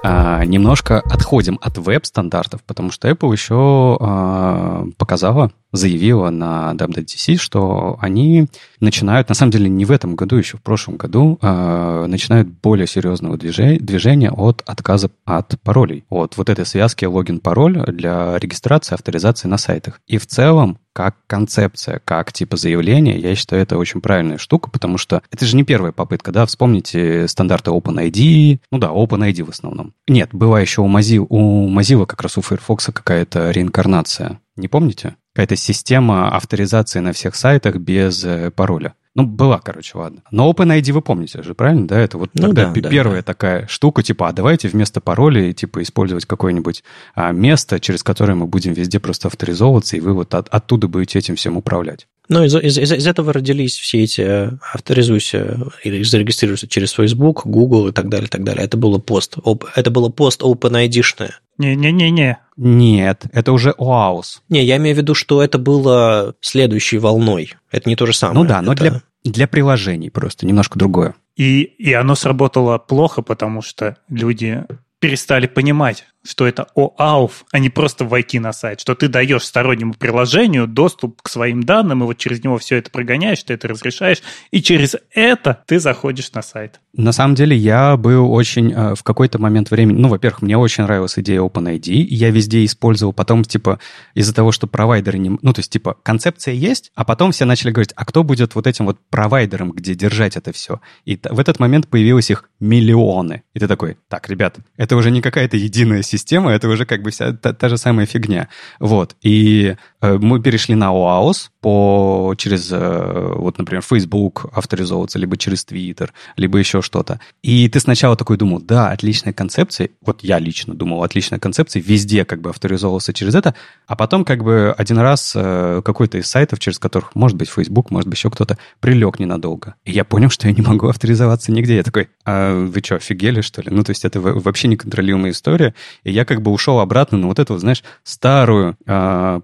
А, немножко отходим от веб-стандартов, потому что Apple еще а, показала, заявила на WWDC, что они начинают, на самом деле не в этом году, еще в прошлом году, а, начинают более серьезного движения, движения от отказа от паролей, от вот этой связки логин-пароль для регистрации, авторизации на сайтах. И в целом как концепция, как типа заявление, я считаю, это очень правильная штука, потому что это же не первая попытка, да, вспомните стандарты OpenID, ну да, OpenID в основном. Нет, была еще у Mozilla, у Mozilla как раз у Firefox какая-то реинкарнация. Не помните? Какая-то система авторизации на всех сайтах без э, пароля. Ну, была, короче, ладно. Но OpenID вы помните же, правильно? Да, это вот ну, тогда да, первая да. такая штука, типа, а давайте вместо пароля, типа, использовать какое-нибудь а, место, через которое мы будем везде просто авторизовываться, и вы вот от, оттуда будете этим всем управлять. Ну, из, из, из, из этого родились все эти э, авторизуйся или зарегистрируйся через Facebook, Google и так далее, и так далее. Это было пост. Это было пост OpenID-шное. Не-не-не-не. Нет, это уже OAuth. Не, я имею в виду, что это было следующей волной. Это не то же самое. Ну да, но это... для, для приложений просто немножко другое. И, и оно сработало плохо, потому что люди перестали понимать, что это OAuth, а не просто войти на сайт, что ты даешь стороннему приложению доступ к своим данным, и вот через него все это прогоняешь, ты это разрешаешь, и через это ты заходишь на сайт. На самом деле я был очень э, в какой-то момент времени, ну, во-первых, мне очень нравилась идея OpenID, я везде использовал, потом, типа, из-за того, что провайдеры не... Ну, то есть, типа, концепция есть, а потом все начали говорить, а кто будет вот этим вот провайдером, где держать это все? И в этот момент появилось их миллионы. И ты такой, так, ребят, это уже не какая-то единая это уже как бы вся та, та же самая фигня. Вот. И мы перешли на OAuth по, через, э, вот, например, Facebook авторизовываться, либо через Twitter, либо еще что-то. И ты сначала такой думал, да, отличная концепция. Вот я лично думал, отличная концепция. Везде как бы авторизовывался через это. А потом как бы один раз э, какой-то из сайтов, через которых, может быть, Facebook, может быть, еще кто-то, прилег ненадолго. И я понял, что я не могу авторизоваться нигде. Я такой, а вы что, офигели, что ли? Ну, то есть это вообще неконтролируемая история. И я как бы ушел обратно на вот эту, знаешь, старую, э,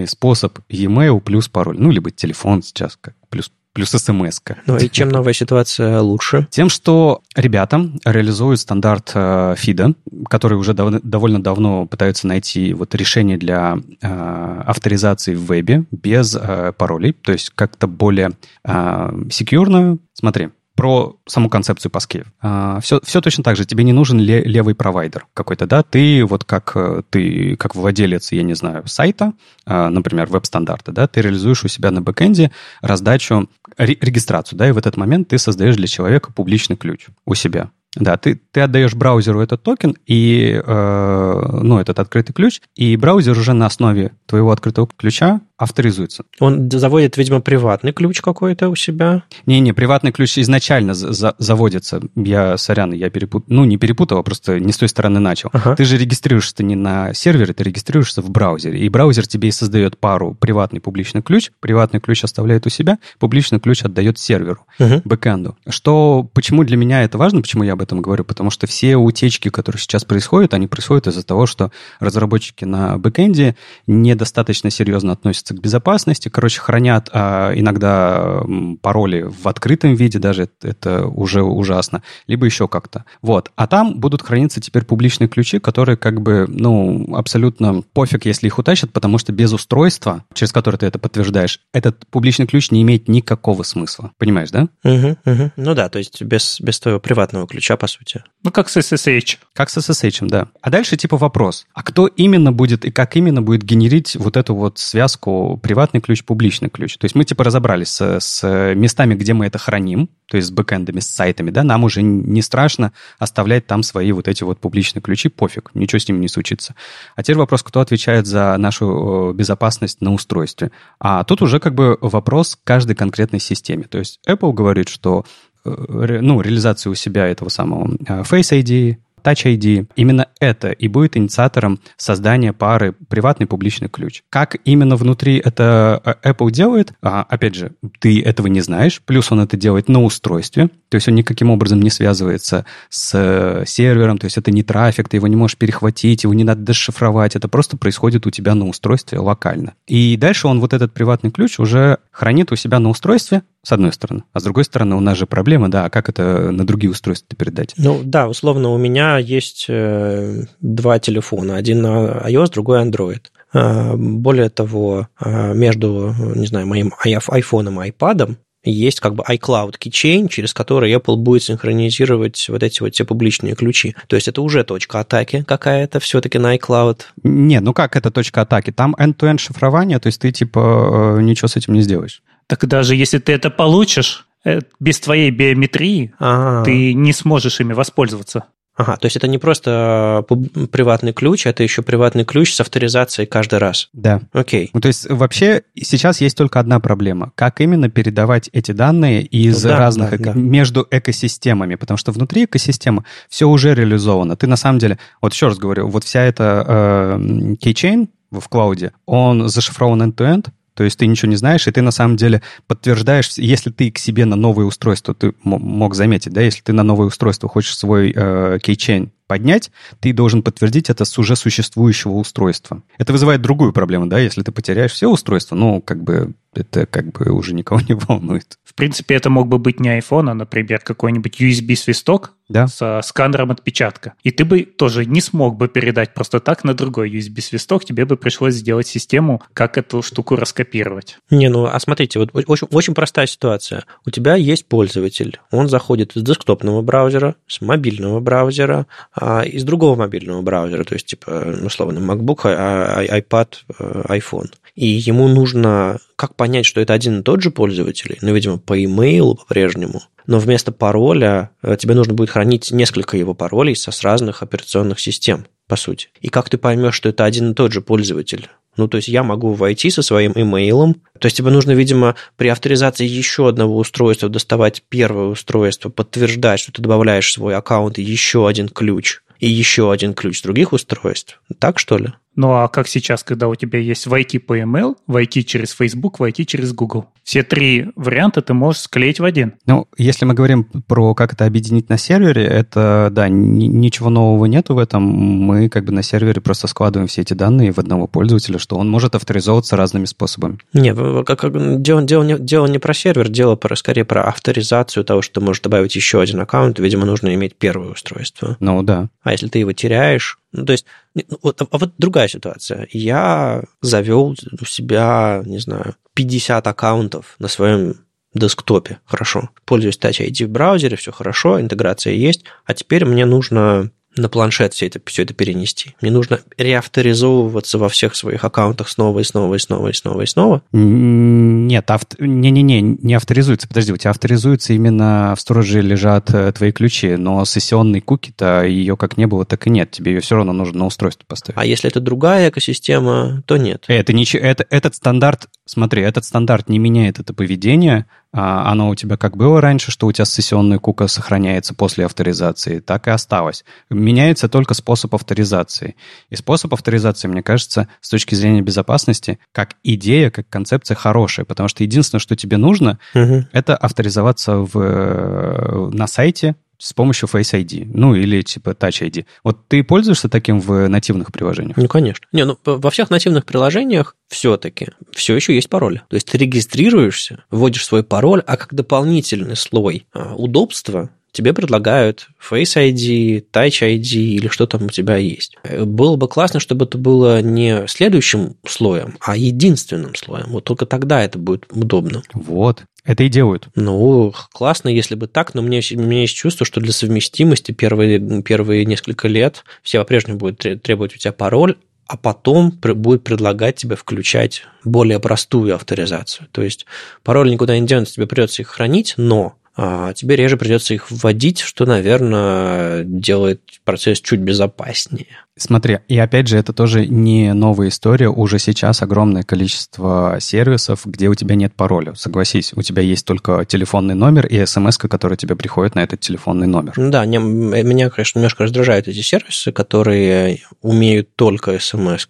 проверенный способ e-mail плюс пароль. Ну, либо телефон сейчас, как плюс плюс смс -ка. Ну и чем новая ситуация лучше? Тем, что ребята реализуют стандарт э, фида, который уже дав- довольно давно пытаются найти вот решение для э, авторизации в вебе без э, паролей, то есть как-то более э, секьюрно. Смотри, про саму концепцию. А, все, все точно так же. Тебе не нужен левый провайдер какой-то, да? Ты вот как э, ты, как владелец, я не знаю, сайта, а, например, веб-стандарта, да, ты реализуешь у себя на бэкэнде раздачу, регистрацию, да, и в этот момент ты создаешь для человека публичный ключ у себя. Да, ты, ты отдаешь браузеру этот токен и, э, ну, этот открытый ключ, и браузер уже на основе твоего открытого ключа авторизуется. Он заводит, видимо, приватный ключ какой-то у себя? Не-не, приватный ключ изначально за заводится. Я, сорян, я перепутал, ну, не перепутал, а просто не с той стороны начал. Ага. Ты же регистрируешься не на сервере, ты регистрируешься в браузере, и браузер тебе и создает пару приватный публичный ключ, приватный ключ оставляет у себя, публичный ключ отдает серверу, угу. бэкэнду. Что, почему для меня это важно, почему я об этом говорю? Потому что все утечки, которые сейчас происходят, они происходят из-за того, что разработчики на бэкэнде недостаточно серьезно относятся к безопасности, короче, хранят а, иногда пароли в открытом виде, даже это уже ужасно, либо еще как-то. Вот. А там будут храниться теперь публичные ключи, которые как бы, ну, абсолютно пофиг, если их утащат, потому что без устройства, через которое ты это подтверждаешь, этот публичный ключ не имеет никакого смысла. Понимаешь, да? Угу, угу. Ну да, то есть без, без твоего приватного ключа, по сути. Ну, как с SSH. Как с SSH, да. А дальше типа вопрос. А кто именно будет и как именно будет генерить вот эту вот связку приватный ключ, публичный ключ. То есть мы типа разобрались с, с местами, где мы это храним, то есть с бэкэндами, с сайтами, да, нам уже не страшно оставлять там свои вот эти вот публичные ключи, пофиг, ничего с ними не случится. А теперь вопрос, кто отвечает за нашу безопасность на устройстве. А тут уже как бы вопрос каждой конкретной системе. То есть Apple говорит, что э, ну, реализация у себя этого самого э, Face ID, Touch ID. Именно это и будет инициатором создания пары приватный публичный ключ. Как именно внутри это э, Apple делает, а, опять же, ты этого не знаешь, плюс он это делает на устройстве, то есть он никаким образом не связывается с э, сервером, то есть это не трафик, ты его не можешь перехватить, его не надо дешифровать, это просто происходит у тебя на устройстве локально. И дальше он вот этот приватный ключ уже хранит у себя на устройстве, с одной стороны. А с другой стороны, у нас же проблема, да, а как это на другие устройства передать? Ну да, условно, у меня есть э, два телефона. Один на iOS, другой Android. Э, более того, э, между, не знаю, моим iPhone и iPad есть как бы iCloud Keychain, через который Apple будет синхронизировать вот эти вот все публичные ключи. То есть это уже точка атаки какая-то все-таки на iCloud. Не, ну как это точка атаки? Там end-to-end шифрование, то есть ты типа ничего с этим не сделаешь. Так даже если ты это получишь, э, без твоей биометрии А-а-а. ты не сможешь ими воспользоваться. Ага, то есть это не просто э, приватный ключ, это еще приватный ключ с авторизацией каждый раз. Да. Окей. Ну, то есть вообще сейчас есть только одна проблема. Как именно передавать эти данные из да, разных, да, эко... да. между экосистемами? Потому что внутри экосистемы все уже реализовано. Ты на самом деле, вот еще раз говорю, вот вся эта э, keychain в клауде, он зашифрован end-to-end, то есть ты ничего не знаешь, и ты на самом деле подтверждаешь, если ты к себе на новое устройство, ты мог заметить, да, если ты на новое устройство хочешь свой э, кейчейн поднять, ты должен подтвердить это с уже существующего устройства. Это вызывает другую проблему, да, если ты потеряешь все устройства, ну, как бы это как бы уже никого не волнует. В принципе, это мог бы быть не iPhone, а, например, какой-нибудь USB-свисток Да. со сканером отпечатка. И ты бы тоже не смог бы передать просто так на другой USB-свисток, тебе бы пришлось сделать систему, как эту штуку раскопировать. Не, ну, а смотрите, вот очень, очень простая ситуация. У тебя есть пользователь, он заходит из десктопного браузера, с мобильного браузера, а, из другого мобильного браузера, то есть, типа, условно, MacBook, а- а- iPad, э, iPhone. И ему нужно как понять, что это один и тот же пользователь? Ну, видимо, по имейлу по-прежнему. Но вместо пароля э, тебе нужно будет хранить несколько его паролей со с разных операционных систем, по сути. И как ты поймешь, что это один и тот же пользователь? Ну, то есть я могу войти со своим имейлом. То есть тебе нужно, видимо, при авторизации еще одного устройства доставать первое устройство, подтверждать, что ты добавляешь в свой аккаунт еще один ключ и еще один ключ других устройств. Так, что ли? Ну а как сейчас, когда у тебя есть войти по email, войти через Facebook, войти через Google? Все три варианта ты можешь склеить в один. Ну, если мы говорим про как это объединить на сервере, это, да, ни- ничего нового нету в этом. Мы как бы на сервере просто складываем все эти данные в одного пользователя, что он может авторизовываться разными способами. Нет, как, как- дело, дело, не, дело не про сервер, дело про, скорее про авторизацию того, что ты можешь добавить еще один аккаунт. Видимо, нужно иметь первое устройство. Ну, да. А если ты его теряешь, ну, то есть, ну, вот, а вот другая ситуация. Я завел у себя, не знаю, 50 аккаунтов на своем десктопе, хорошо. Пользуюсь Touch ID в браузере, все хорошо, интеграция есть. А теперь мне нужно на планшет все это, все это перенести. Мне нужно реавторизовываться во всех своих аккаунтах снова и снова и снова и снова и снова. Нет, авт... не-не-не, не авторизуется. Подожди, у тебя авторизуется именно в стороже лежат э, твои ключи, но сессионной куки-то ее как не было, так и нет. Тебе ее все равно нужно на устройство поставить. А если это другая экосистема, то нет. Это ничего, это, этот стандарт, смотри, этот стандарт не меняет это поведение, оно у тебя как было раньше, что у тебя сессионная кука сохраняется после авторизации, так и осталось. Меняется только способ авторизации. И способ авторизации, мне кажется, с точки зрения безопасности, как идея, как концепция хорошая, потому что единственное, что тебе нужно, Мгм. это авторизоваться в, э, на сайте с помощью Face ID, ну или типа Touch ID. Вот ты пользуешься таким в нативных приложениях? Ну, конечно. Не, ну, во всех нативных приложениях все-таки все еще есть пароль. То есть ты регистрируешься, вводишь свой пароль, а как дополнительный слой а, удобства тебе предлагают Face ID, Touch ID или что там у тебя есть. Было бы классно, чтобы это было не следующим слоем, а единственным слоем. Вот только тогда это будет удобно. Вот. Это и делают. Ну, классно, если бы так, но мне, у меня есть чувство, что для совместимости первые, первые несколько лет все по-прежнему будут тре- требовать у тебя пароль, а потом будет предлагать тебе включать более простую авторизацию. То есть пароль никуда не денется, тебе придется их хранить, но а, тебе реже придется их вводить, что, наверное, делает процесс чуть безопаснее. Смотри, и опять же, это тоже не новая история. Уже сейчас огромное количество сервисов, где у тебя нет пароля. Согласись, у тебя есть только телефонный номер и смс, которая тебе приходит на этот телефонный номер. Да, не- меня, конечно, немножко раздражают эти сервисы, которые умеют только смс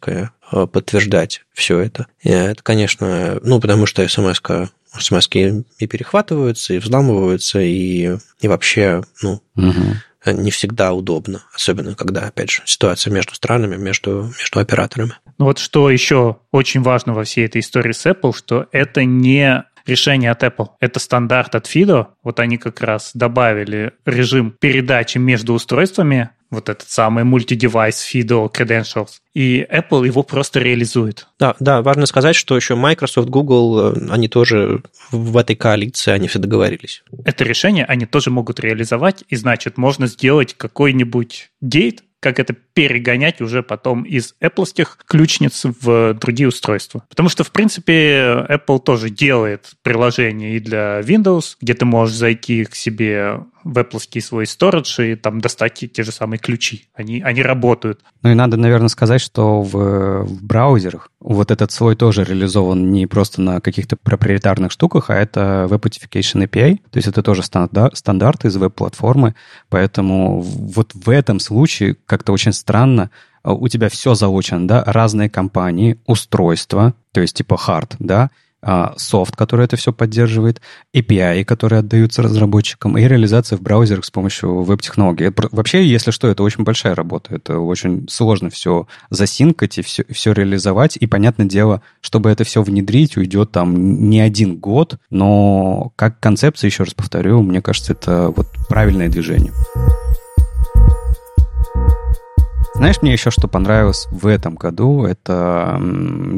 подтверждать все это. И Это, конечно, ну, потому что смс смс и перехватываются, и взламываются, и, и вообще, ну, Мгм. не всегда удобно, особенно когда, опять же, ситуация между странами, между, между операторами. Ну вот что еще очень важно во всей этой истории с Apple, что это не решение от Apple. Это стандарт от FIDO. Вот они как раз добавили режим передачи между устройствами, вот этот самый multi-device FIDO credentials. И Apple его просто реализует. Да, да, важно сказать, что еще Microsoft, Google, э, они тоже в этой коалиции, они все договорились. Это решение они тоже могут реализовать, и значит, можно сделать какой-нибудь гейт, как это перегонять уже потом из Apple ключниц в другие устройства. Потому что, в принципе, Apple тоже делает приложение и для Windows, где ты можешь зайти к себе в Apple свой storage и там достать те- же самые ключи. Они, они работают. Ну и надо, наверное, сказать, что в, в браузерах вот этот слой тоже реализован не просто на каких-то проприетарных штуках, а это Web Authentication API, то есть это тоже стандарт, стандарт из веб-платформы, поэтому вот в этом случае как-то очень странно, а, у тебя все заочено, да, разные компании, устройства, то есть типа hard, да, софт, который это все поддерживает, API, которые отдаются разработчикам, и реализация в браузерах с помощью веб-технологий. Вообще, если что, это очень большая работа. Это очень сложно все засинкать и все, все реализовать. И, понятное дело, чтобы это все внедрить, уйдет там не один год, но как концепция, еще раз повторю, мне кажется, это вот правильное движение. Знаешь, мне еще что понравилось в этом году, это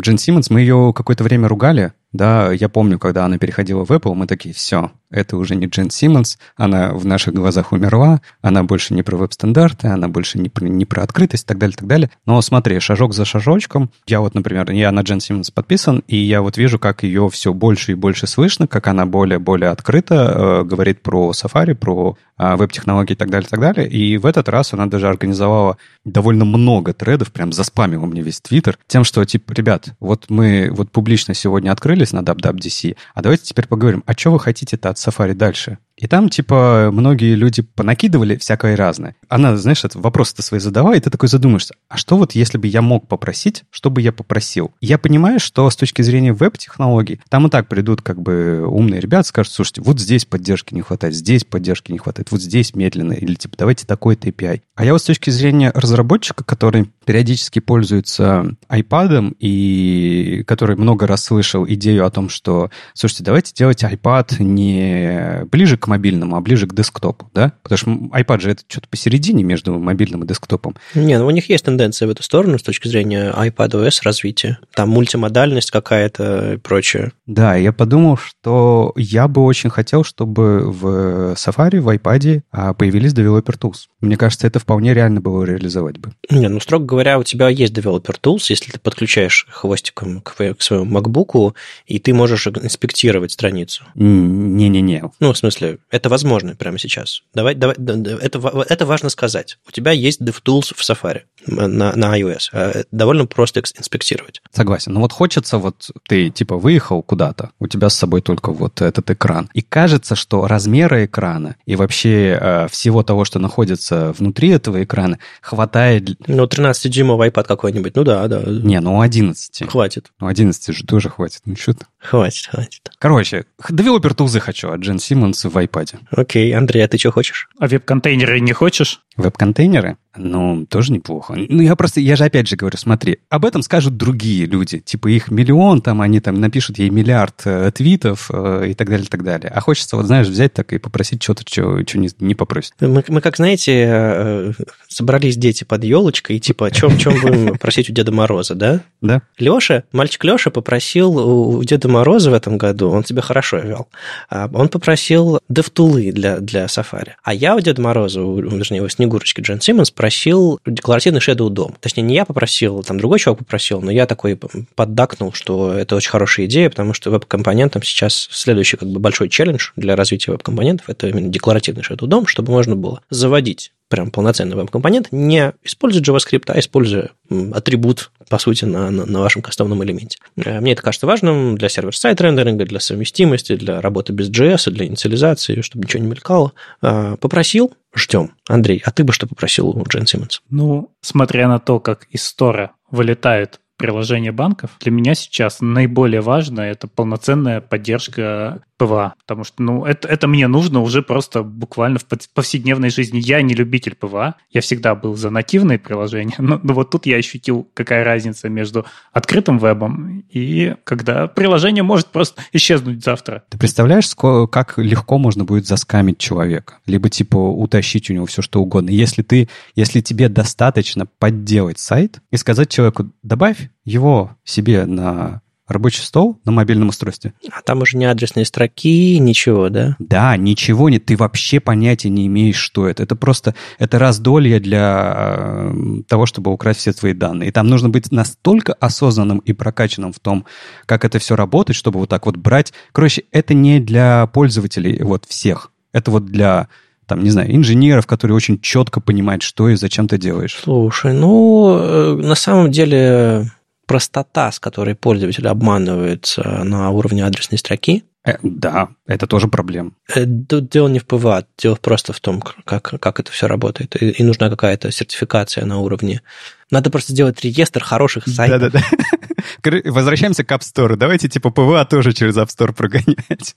Джин Симмонс. Мы ее какое-то время ругали, да, я помню, когда она переходила в Apple, мы такие, все, это уже не Джен Симмонс, она в наших глазах умерла, она больше не про веб-стандарты, она больше не про, не про открытость и так далее, так далее. Но смотри, шажок за шажочком, я вот, например, я на Джен Симмонс подписан, и я вот вижу, как ее все больше и больше слышно, как она более-более открыто э, говорит про Safari, про э, веб-технологии и так далее, так далее. И в этот раз она даже организовала довольно много тредов, прям заспамила мне весь Твиттер, тем, что, типа, ребят, вот мы вот публично сегодня открыли остановились на DubDubDC, а давайте теперь поговорим, а что вы хотите-то от Safari дальше? И там, типа, многие люди понакидывали всякое разное. Она, знаешь, это вопросы-то свои задавала, и ты такой задумаешься, а что вот если бы я мог попросить, что бы я попросил? Я понимаю, что с точки зрения веб-технологий, там и так придут как бы умные ребята, скажут, слушайте, вот здесь поддержки не хватает, здесь поддержки не хватает, вот здесь медленно, или типа давайте такой-то API. А я вот с точки зрения разработчика, который периодически пользуется iPad и который много раз слышал идею о том, что, слушайте, давайте делать iPad не ближе к мобильному, а ближе к десктопу, да? Потому что iPad же это что-то посередине между мобильным и десктопом. Не, ну у них есть тенденция в эту сторону с точки зрения iPadOS развития. Там мультимодальность какая-то и прочее. Да, я подумал, что я бы очень хотел, чтобы в Safari, в iPad а, появились Developer Tools. Мне кажется, это вполне реально было реализовать бы. Не, ну, строго говоря, у тебя есть Developer Tools, если ты подключаешь хвостиком к, к своему MacBook, и ты можешь инспектировать страницу. Не-не-не. Ну, в смысле, это возможно прямо сейчас. Давай, давай, это, это важно сказать. У тебя есть DevTools в Safari на, на iOS. А, довольно просто инспектировать. Согласен. Но вот хочется, вот ты типа выехал куда-то, у тебя с собой только вот этот экран. И кажется, что размеры экрана и вообще э, всего того, что находится внутри этого экрана, хватает... Ну, 13-дюймовый iPad какой-нибудь, ну да, да. Не, ну 11. Хватит. Ну 11 же тоже хватит. Ну что ты? Хватит, хватит. Короче, девелопер тулзы хочу от Джен Симмонс в iPad. Окей, Андрей, а ты что хочешь? А веб-контейнеры не хочешь? Веб-контейнеры? Ну, тоже неплохо. Ну, я просто, я же опять же говорю, смотри, об этом скажут другие люди. Типа их миллион, там они там напишут ей миллиард э, твитов э, и так далее, и так далее. А хочется, вот знаешь, взять так и попросить что-то, что, что не, не попросит. Мы, мы, как знаете, э, собрались дети под елочкой, и типа, о чем, чем будем просить у Деда Мороза, да? Да. Леша, мальчик Леша попросил у Деда Мороза в этом году, он тебя хорошо вел, а, он попросил DevTools для, для Safari. А я у Деда Мороза, вернее, у Снегурочки Джон Симмонс просил декларативный Shadow DOM. Точнее, не я попросил, там другой чувак попросил, но я такой поддакнул, что это очень хорошая идея, потому что веб-компонентам сейчас следующий как бы большой челлендж для развития веб-компонентов – это именно декларативный Shadow DOM, чтобы можно было заводить прям полноценный веб-компонент, не используя JavaScript, а используя атрибут, по сути, на, на, на вашем кастомном элементе. Э, мне это кажется важным для сервер-сайт рендеринга, для совместимости, для работы без JS, для инициализации, чтобы ничего не мелькало. Э, попросил, ждем. Андрей, а ты бы что попросил у Джен Симмонс? Ну, смотря на то, как из store а вылетают приложения банков, для меня сейчас наиболее важно это полноценная поддержка PWA, потому что, ну, это, это мне нужно уже просто буквально в повседневной жизни. Я не любитель PWA, я всегда был за нативные приложения, но, но вот тут я ощутил, какая разница между открытым вебом и когда приложение может просто исчезнуть завтра. Ты представляешь, как легко можно будет заскамить человека? Либо, типа, утащить у него все, что угодно. Если ты, если тебе достаточно подделать сайт и сказать человеку, добавь его себе на рабочий стол на мобильном устройстве. А там уже не адресные строки, ничего, да? Да, ничего нет. Ты вообще понятия не имеешь, что это. Это просто, это раздолье для э, того, чтобы украсть все твои данные. И там нужно быть настолько осознанным и прокачанным в том, как это все работает, чтобы вот так вот брать. Короче, это не для пользователей вот всех. Это вот для там, не знаю, инженеров, которые очень четко понимают, что и зачем ты делаешь. Слушай, ну, э, на самом деле простота, с которой пользователь обманывается на уровне адресной строки. Э, да, это тоже проблема. Э, тут дело не в PWA, дело просто в том, как, как это все работает. И, и нужна какая-то сертификация на уровне. Надо просто сделать реестр хороших сайтов. Да-да-да. Возвращаемся к App Store. Давайте типа PWA тоже через App Store прогонять.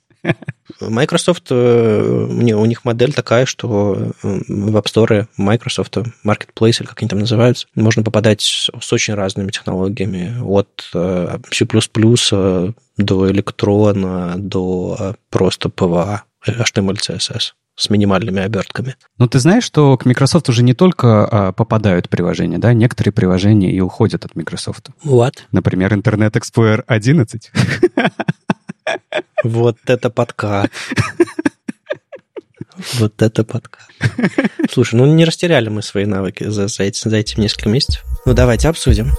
Microsoft, э, у них модель такая, что э, в App Store Microsoft, Marketplace, или как они там называются, можно попадать с очень разными технологиями. От э, C++ до электрона, до просто PWA, HTML, CSS с минимальными обертками. Ну, ты знаешь, что к Microsoft уже не только а, попадают приложения, да, некоторые приложения и уходят от Microsoft. Вот. Например, Internet Explorer 11. Вот это подкат. Вот это подкат. Слушай, ну не растеряли мы свои навыки за, за, эти, за эти несколько месяцев. Ну давайте обсудим.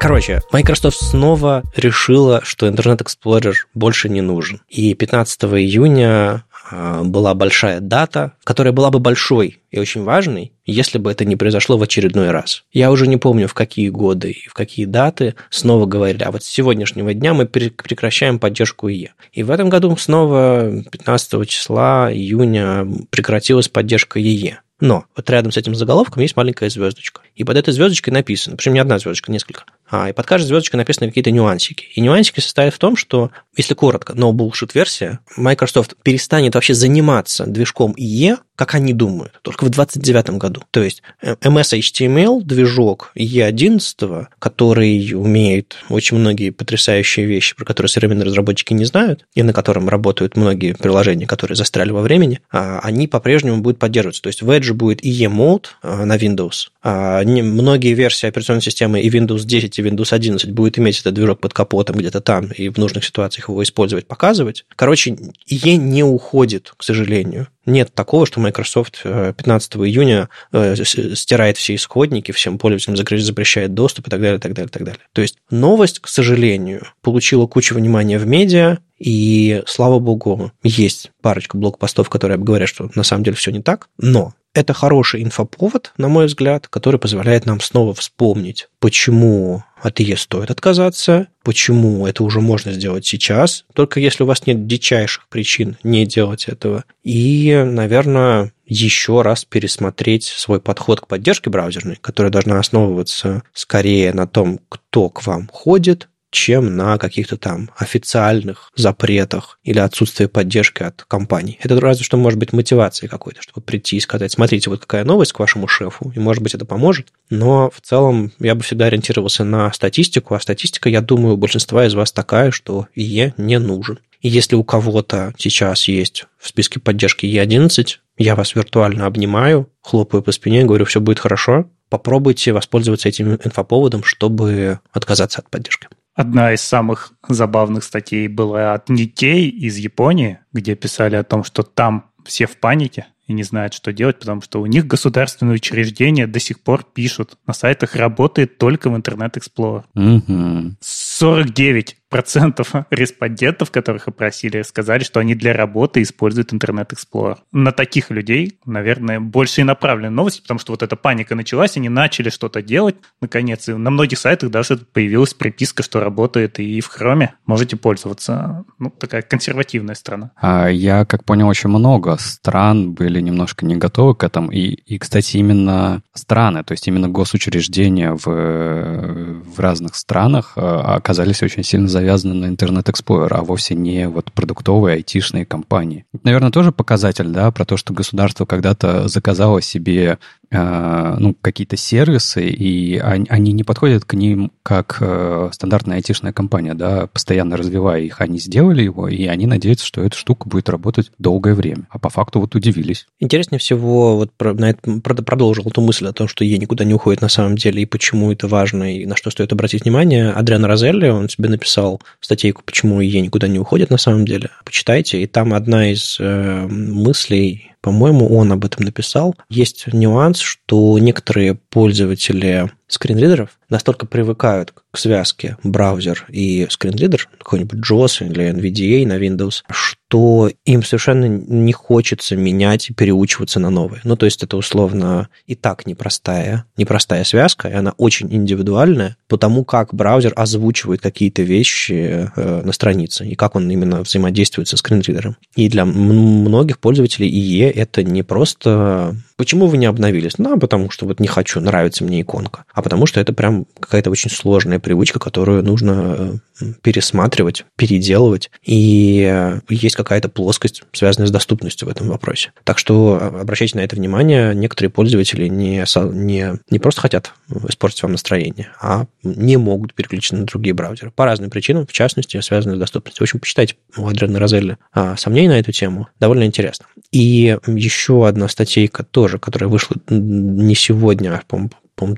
Короче, Microsoft снова решила, что Internet Explorer больше не нужен. И 15 июня была большая дата, которая была бы большой и очень важной, если бы это не произошло в очередной раз. Я уже не помню, в какие годы и в какие даты снова говорили, а вот с сегодняшнего дня мы прекращаем поддержку ИЕ. И в этом году снова 15 числа июня прекратилась поддержка ИЕ. Но вот рядом с этим заголовком есть маленькая звездочка. И под этой звездочкой написано, причем не одна звездочка, несколько. А, и под каждой звездочкой написаны какие-то нюансики. И нюансики состоят в том, что, если коротко, no bullshit версия, Microsoft перестанет вообще заниматься движком IE, как они думают, только в 29 году. То есть э, MS HTML движок E11, который умеет очень многие потрясающие вещи, про которые современные разработчики не знают, и на котором работают многие приложения, которые застряли во времени, а, они по-прежнему будут поддерживаться. То есть в Edge будет IE Mode а, на Windows. А, многие версии операционной системы и Windows 10, и Windows 11 будет иметь этот движок под капотом где-то там, и в нужных ситуациях его использовать, показывать. Короче, IE не уходит, к сожалению. Нет такого, что Microsoft 15 э, июня э, стирает все исходники, всем пользователям запрещает доступ и так далее, так далее, так далее. То есть новость, к сожалению, получила кучу внимания в медиа, и слава богу, есть парочка блокпостов, которые говорят, что на самом деле все не так, но это хороший инфоповод, на мой взгляд, который позволяет нам снова вспомнить, почему от ИЕ стоит отказаться, почему это уже можно сделать сейчас, только если у вас нет дичайших причин не делать этого. И, наверное, еще раз пересмотреть свой подход к поддержке браузерной, которая должна основываться скорее на том, кто к вам ходит, чем на каких-то там официальных запретах или отсутствии поддержки от компаний. Это разве что может быть мотивацией какой-то, чтобы прийти и сказать, смотрите, вот какая новость к вашему шефу, и может быть это поможет. Но в целом я бы всегда ориентировался на статистику, а статистика, я думаю, у большинства из вас такая, что ИЕ не нужен. И если у кого-то сейчас есть в списке поддержки Е11, я вас виртуально обнимаю, хлопаю по спине, говорю, все будет хорошо, попробуйте воспользоваться этим инфоповодом, чтобы отказаться от поддержки. Одна из самых забавных статей была от Nikkei из Японии, где писали о том, что там все в панике и не знают, что делать, потому что у них государственные учреждения до сих пор пишут, на сайтах работает только в Internet Explorer. Угу. 49 процентов респондентов, которых опросили, сказали, что они для работы используют Internet Explorer. На таких людей, наверное, больше и направлены новости, потому что вот эта паника началась, они начали что-то делать, наконец, и на многих сайтах даже появилась приписка, что работает и в Chrome. Можете пользоваться. Ну, такая консервативная страна. А я, как понял, очень много стран были немножко не готовы к этому. И, и кстати, именно страны, то есть именно госучреждения в, в разных странах а, оказались очень сильно завязаны на Explorer, а вовсе не вот продуктовые айтишные компании. Это, наверное, тоже показатель, да, про то, что государство когда-то заказало себе ну, какие-то сервисы, и они, не подходят к ним как э, стандартная айтишная компания, да, постоянно развивая их. Они сделали его, и они надеются, что эта штука будет работать долгое время. А по факту вот удивились. Интереснее всего, вот на это, продолжил эту мысль о том, что ей никуда не уходит на самом деле, и почему это важно, и на что стоит обратить внимание. Адриан Розелли, он тебе написал статейку, почему ей никуда не уходит на самом деле. Почитайте, и там одна из э, мыслей по-моему, он об этом написал. Есть нюанс, что некоторые пользователи скринридеров настолько привыкают к связке браузер и скринридер, какой-нибудь JOS или NVDA на Windows, что им совершенно не хочется менять и переучиваться на новые. Ну, то есть это условно и так непростая, непростая связка, и она очень индивидуальная, потому как браузер озвучивает какие-то вещи э, на странице, и как он именно взаимодействует со скринридером. И для многих пользователей IE это не просто Почему вы не обновились? Ну, потому что вот не хочу, нравится мне иконка. А а потому что это прям какая-то очень сложная привычка, которую нужно э, пересматривать, переделывать, и э, есть какая-то плоскость, связанная с доступностью в этом вопросе. Так что э, обращайте на это внимание. Некоторые пользователи не, не, не просто хотят испортить вам настроение, а не могут переключиться на другие браузеры по разным причинам, в частности, связанные с доступностью. В общем, почитайте у Адриана Розелли а, сомнений на эту тему. Довольно интересно. И еще одна статейка тоже, которая вышла не сегодня, а, по-моему,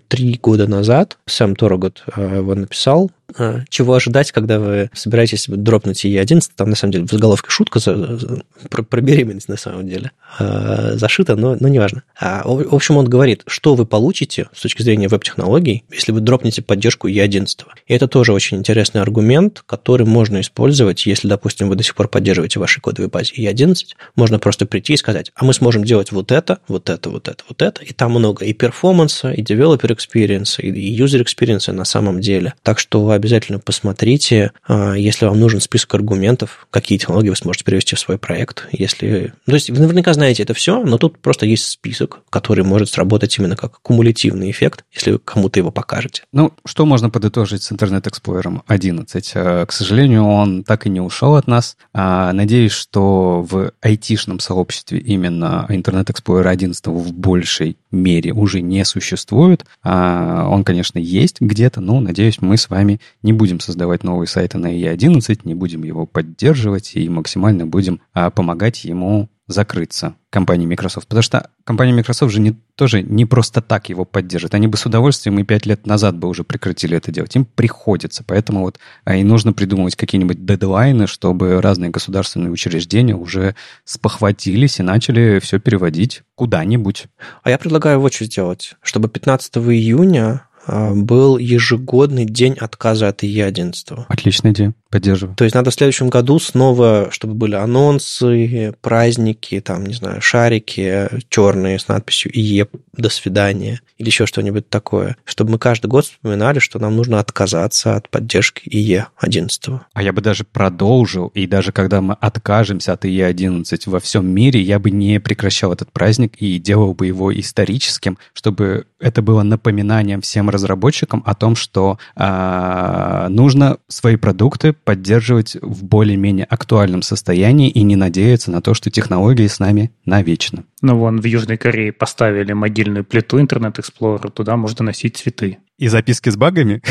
три года назад. Сэм Торогот э, его написал. А, чего ожидать, когда вы собираетесь дропнуть E11. Там, на самом деле, в заголовке шутка за, за, про, про беременность, на самом деле, э, зашита, но, но неважно. А, в общем, он говорит, что вы получите с точки зрения веб-технологий, если вы дропнете поддержку E11. И это тоже очень интересный аргумент, который можно использовать, если, допустим, вы до сих пор поддерживаете в вашей кодовой базе E11, можно просто прийти и сказать, а мы сможем делать вот это, вот это, вот это, вот это, и там много и перформанса, и developer experience, и user experience на самом деле. Так что обязательно посмотрите, а, если вам нужен список аргументов, какие технологии вы сможете привести в свой проект. Если... То есть вы наверняка знаете это все, но тут просто есть список, который может сработать именно как кумулятивный эффект, если вы кому-то его покажете. Ну, что можно подытожить с Internet Explorer 11? Э, к сожалению, он так и не ушел от нас. А, надеюсь, что в айтишном сообществе именно Internet Explorer 11 в большей мере уже не существует. А, он, конечно, есть где-то, но, надеюсь, мы с вами не будем создавать новые сайты на E11, не будем его поддерживать и максимально будем а, помогать ему закрыться компании Microsoft. Потому что компания Microsoft же не, тоже не просто так его поддержит. Они бы с удовольствием и пять лет назад бы уже прекратили это делать. Им приходится. Поэтому вот а, и нужно придумывать какие-нибудь дедлайны, чтобы разные государственные учреждения уже спохватились и начали все переводить куда-нибудь. А я предлагаю вот что сделать. Чтобы 15 июня был ежегодный день отказа от ИЕ-11. Отличная идея, поддерживаю. То есть надо в следующем году снова, чтобы были анонсы, праздники, там, не знаю, шарики черные с надписью ИЕ «До свидания» или еще что-нибудь такое, чтобы мы каждый год вспоминали, что нам нужно отказаться от поддержки ИЕ-11. А я бы даже продолжил, и даже когда мы откажемся от ИЕ-11 во всем мире, я бы не прекращал этот праздник и делал бы его историческим, чтобы это было напоминанием всем разработчикам о том, что э, нужно свои продукты поддерживать в более-менее актуальном состоянии и не надеяться на то, что технологии с нами навечно. Ну, вон в Южной Корее поставили могильную плиту Internet Explorer, туда можно носить цветы. И записки с багами?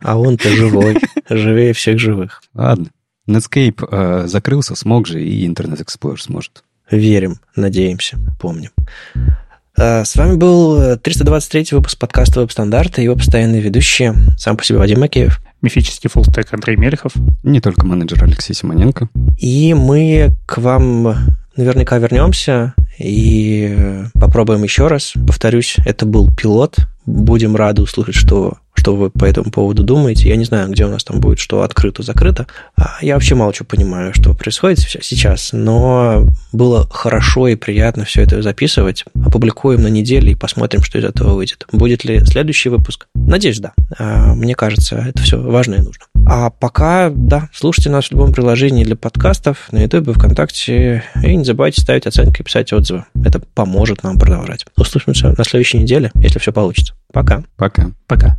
А он-то живой, живее всех живых. Ладно. Netscape э, закрылся, смог же, и Internet Explorer сможет. Верим, надеемся, помним. Э, с вами был 323 э, выпуск подкаста «Веб-стандарты» и его постоянные ведущие. Сам по себе Вадим Макеев. Мифический фуллстек Андрей Мелехов. Не только менеджер Алексей Симоненко. И мы к вам наверняка вернемся и попробуем еще раз. Повторюсь, это был пилот. Будем рады услышать, что что вы по этому поводу думаете. Я не знаю, где у нас там будет что открыто-закрыто. А я вообще мало чего понимаю, что происходит сейчас, но было хорошо и приятно все это записывать. Опубликуем на неделе и посмотрим, что из этого выйдет. Будет ли следующий выпуск? Надеюсь, да. А, мне кажется, это все важно и нужно. А пока, да, слушайте нас в любом приложении для подкастов, на YouTube, ВКонтакте, и не забывайте ставить оценки и писать отзывы. Это поможет нам продолжать. Услышимся на следующей неделе, если все получится. Пока. Пока. Пока.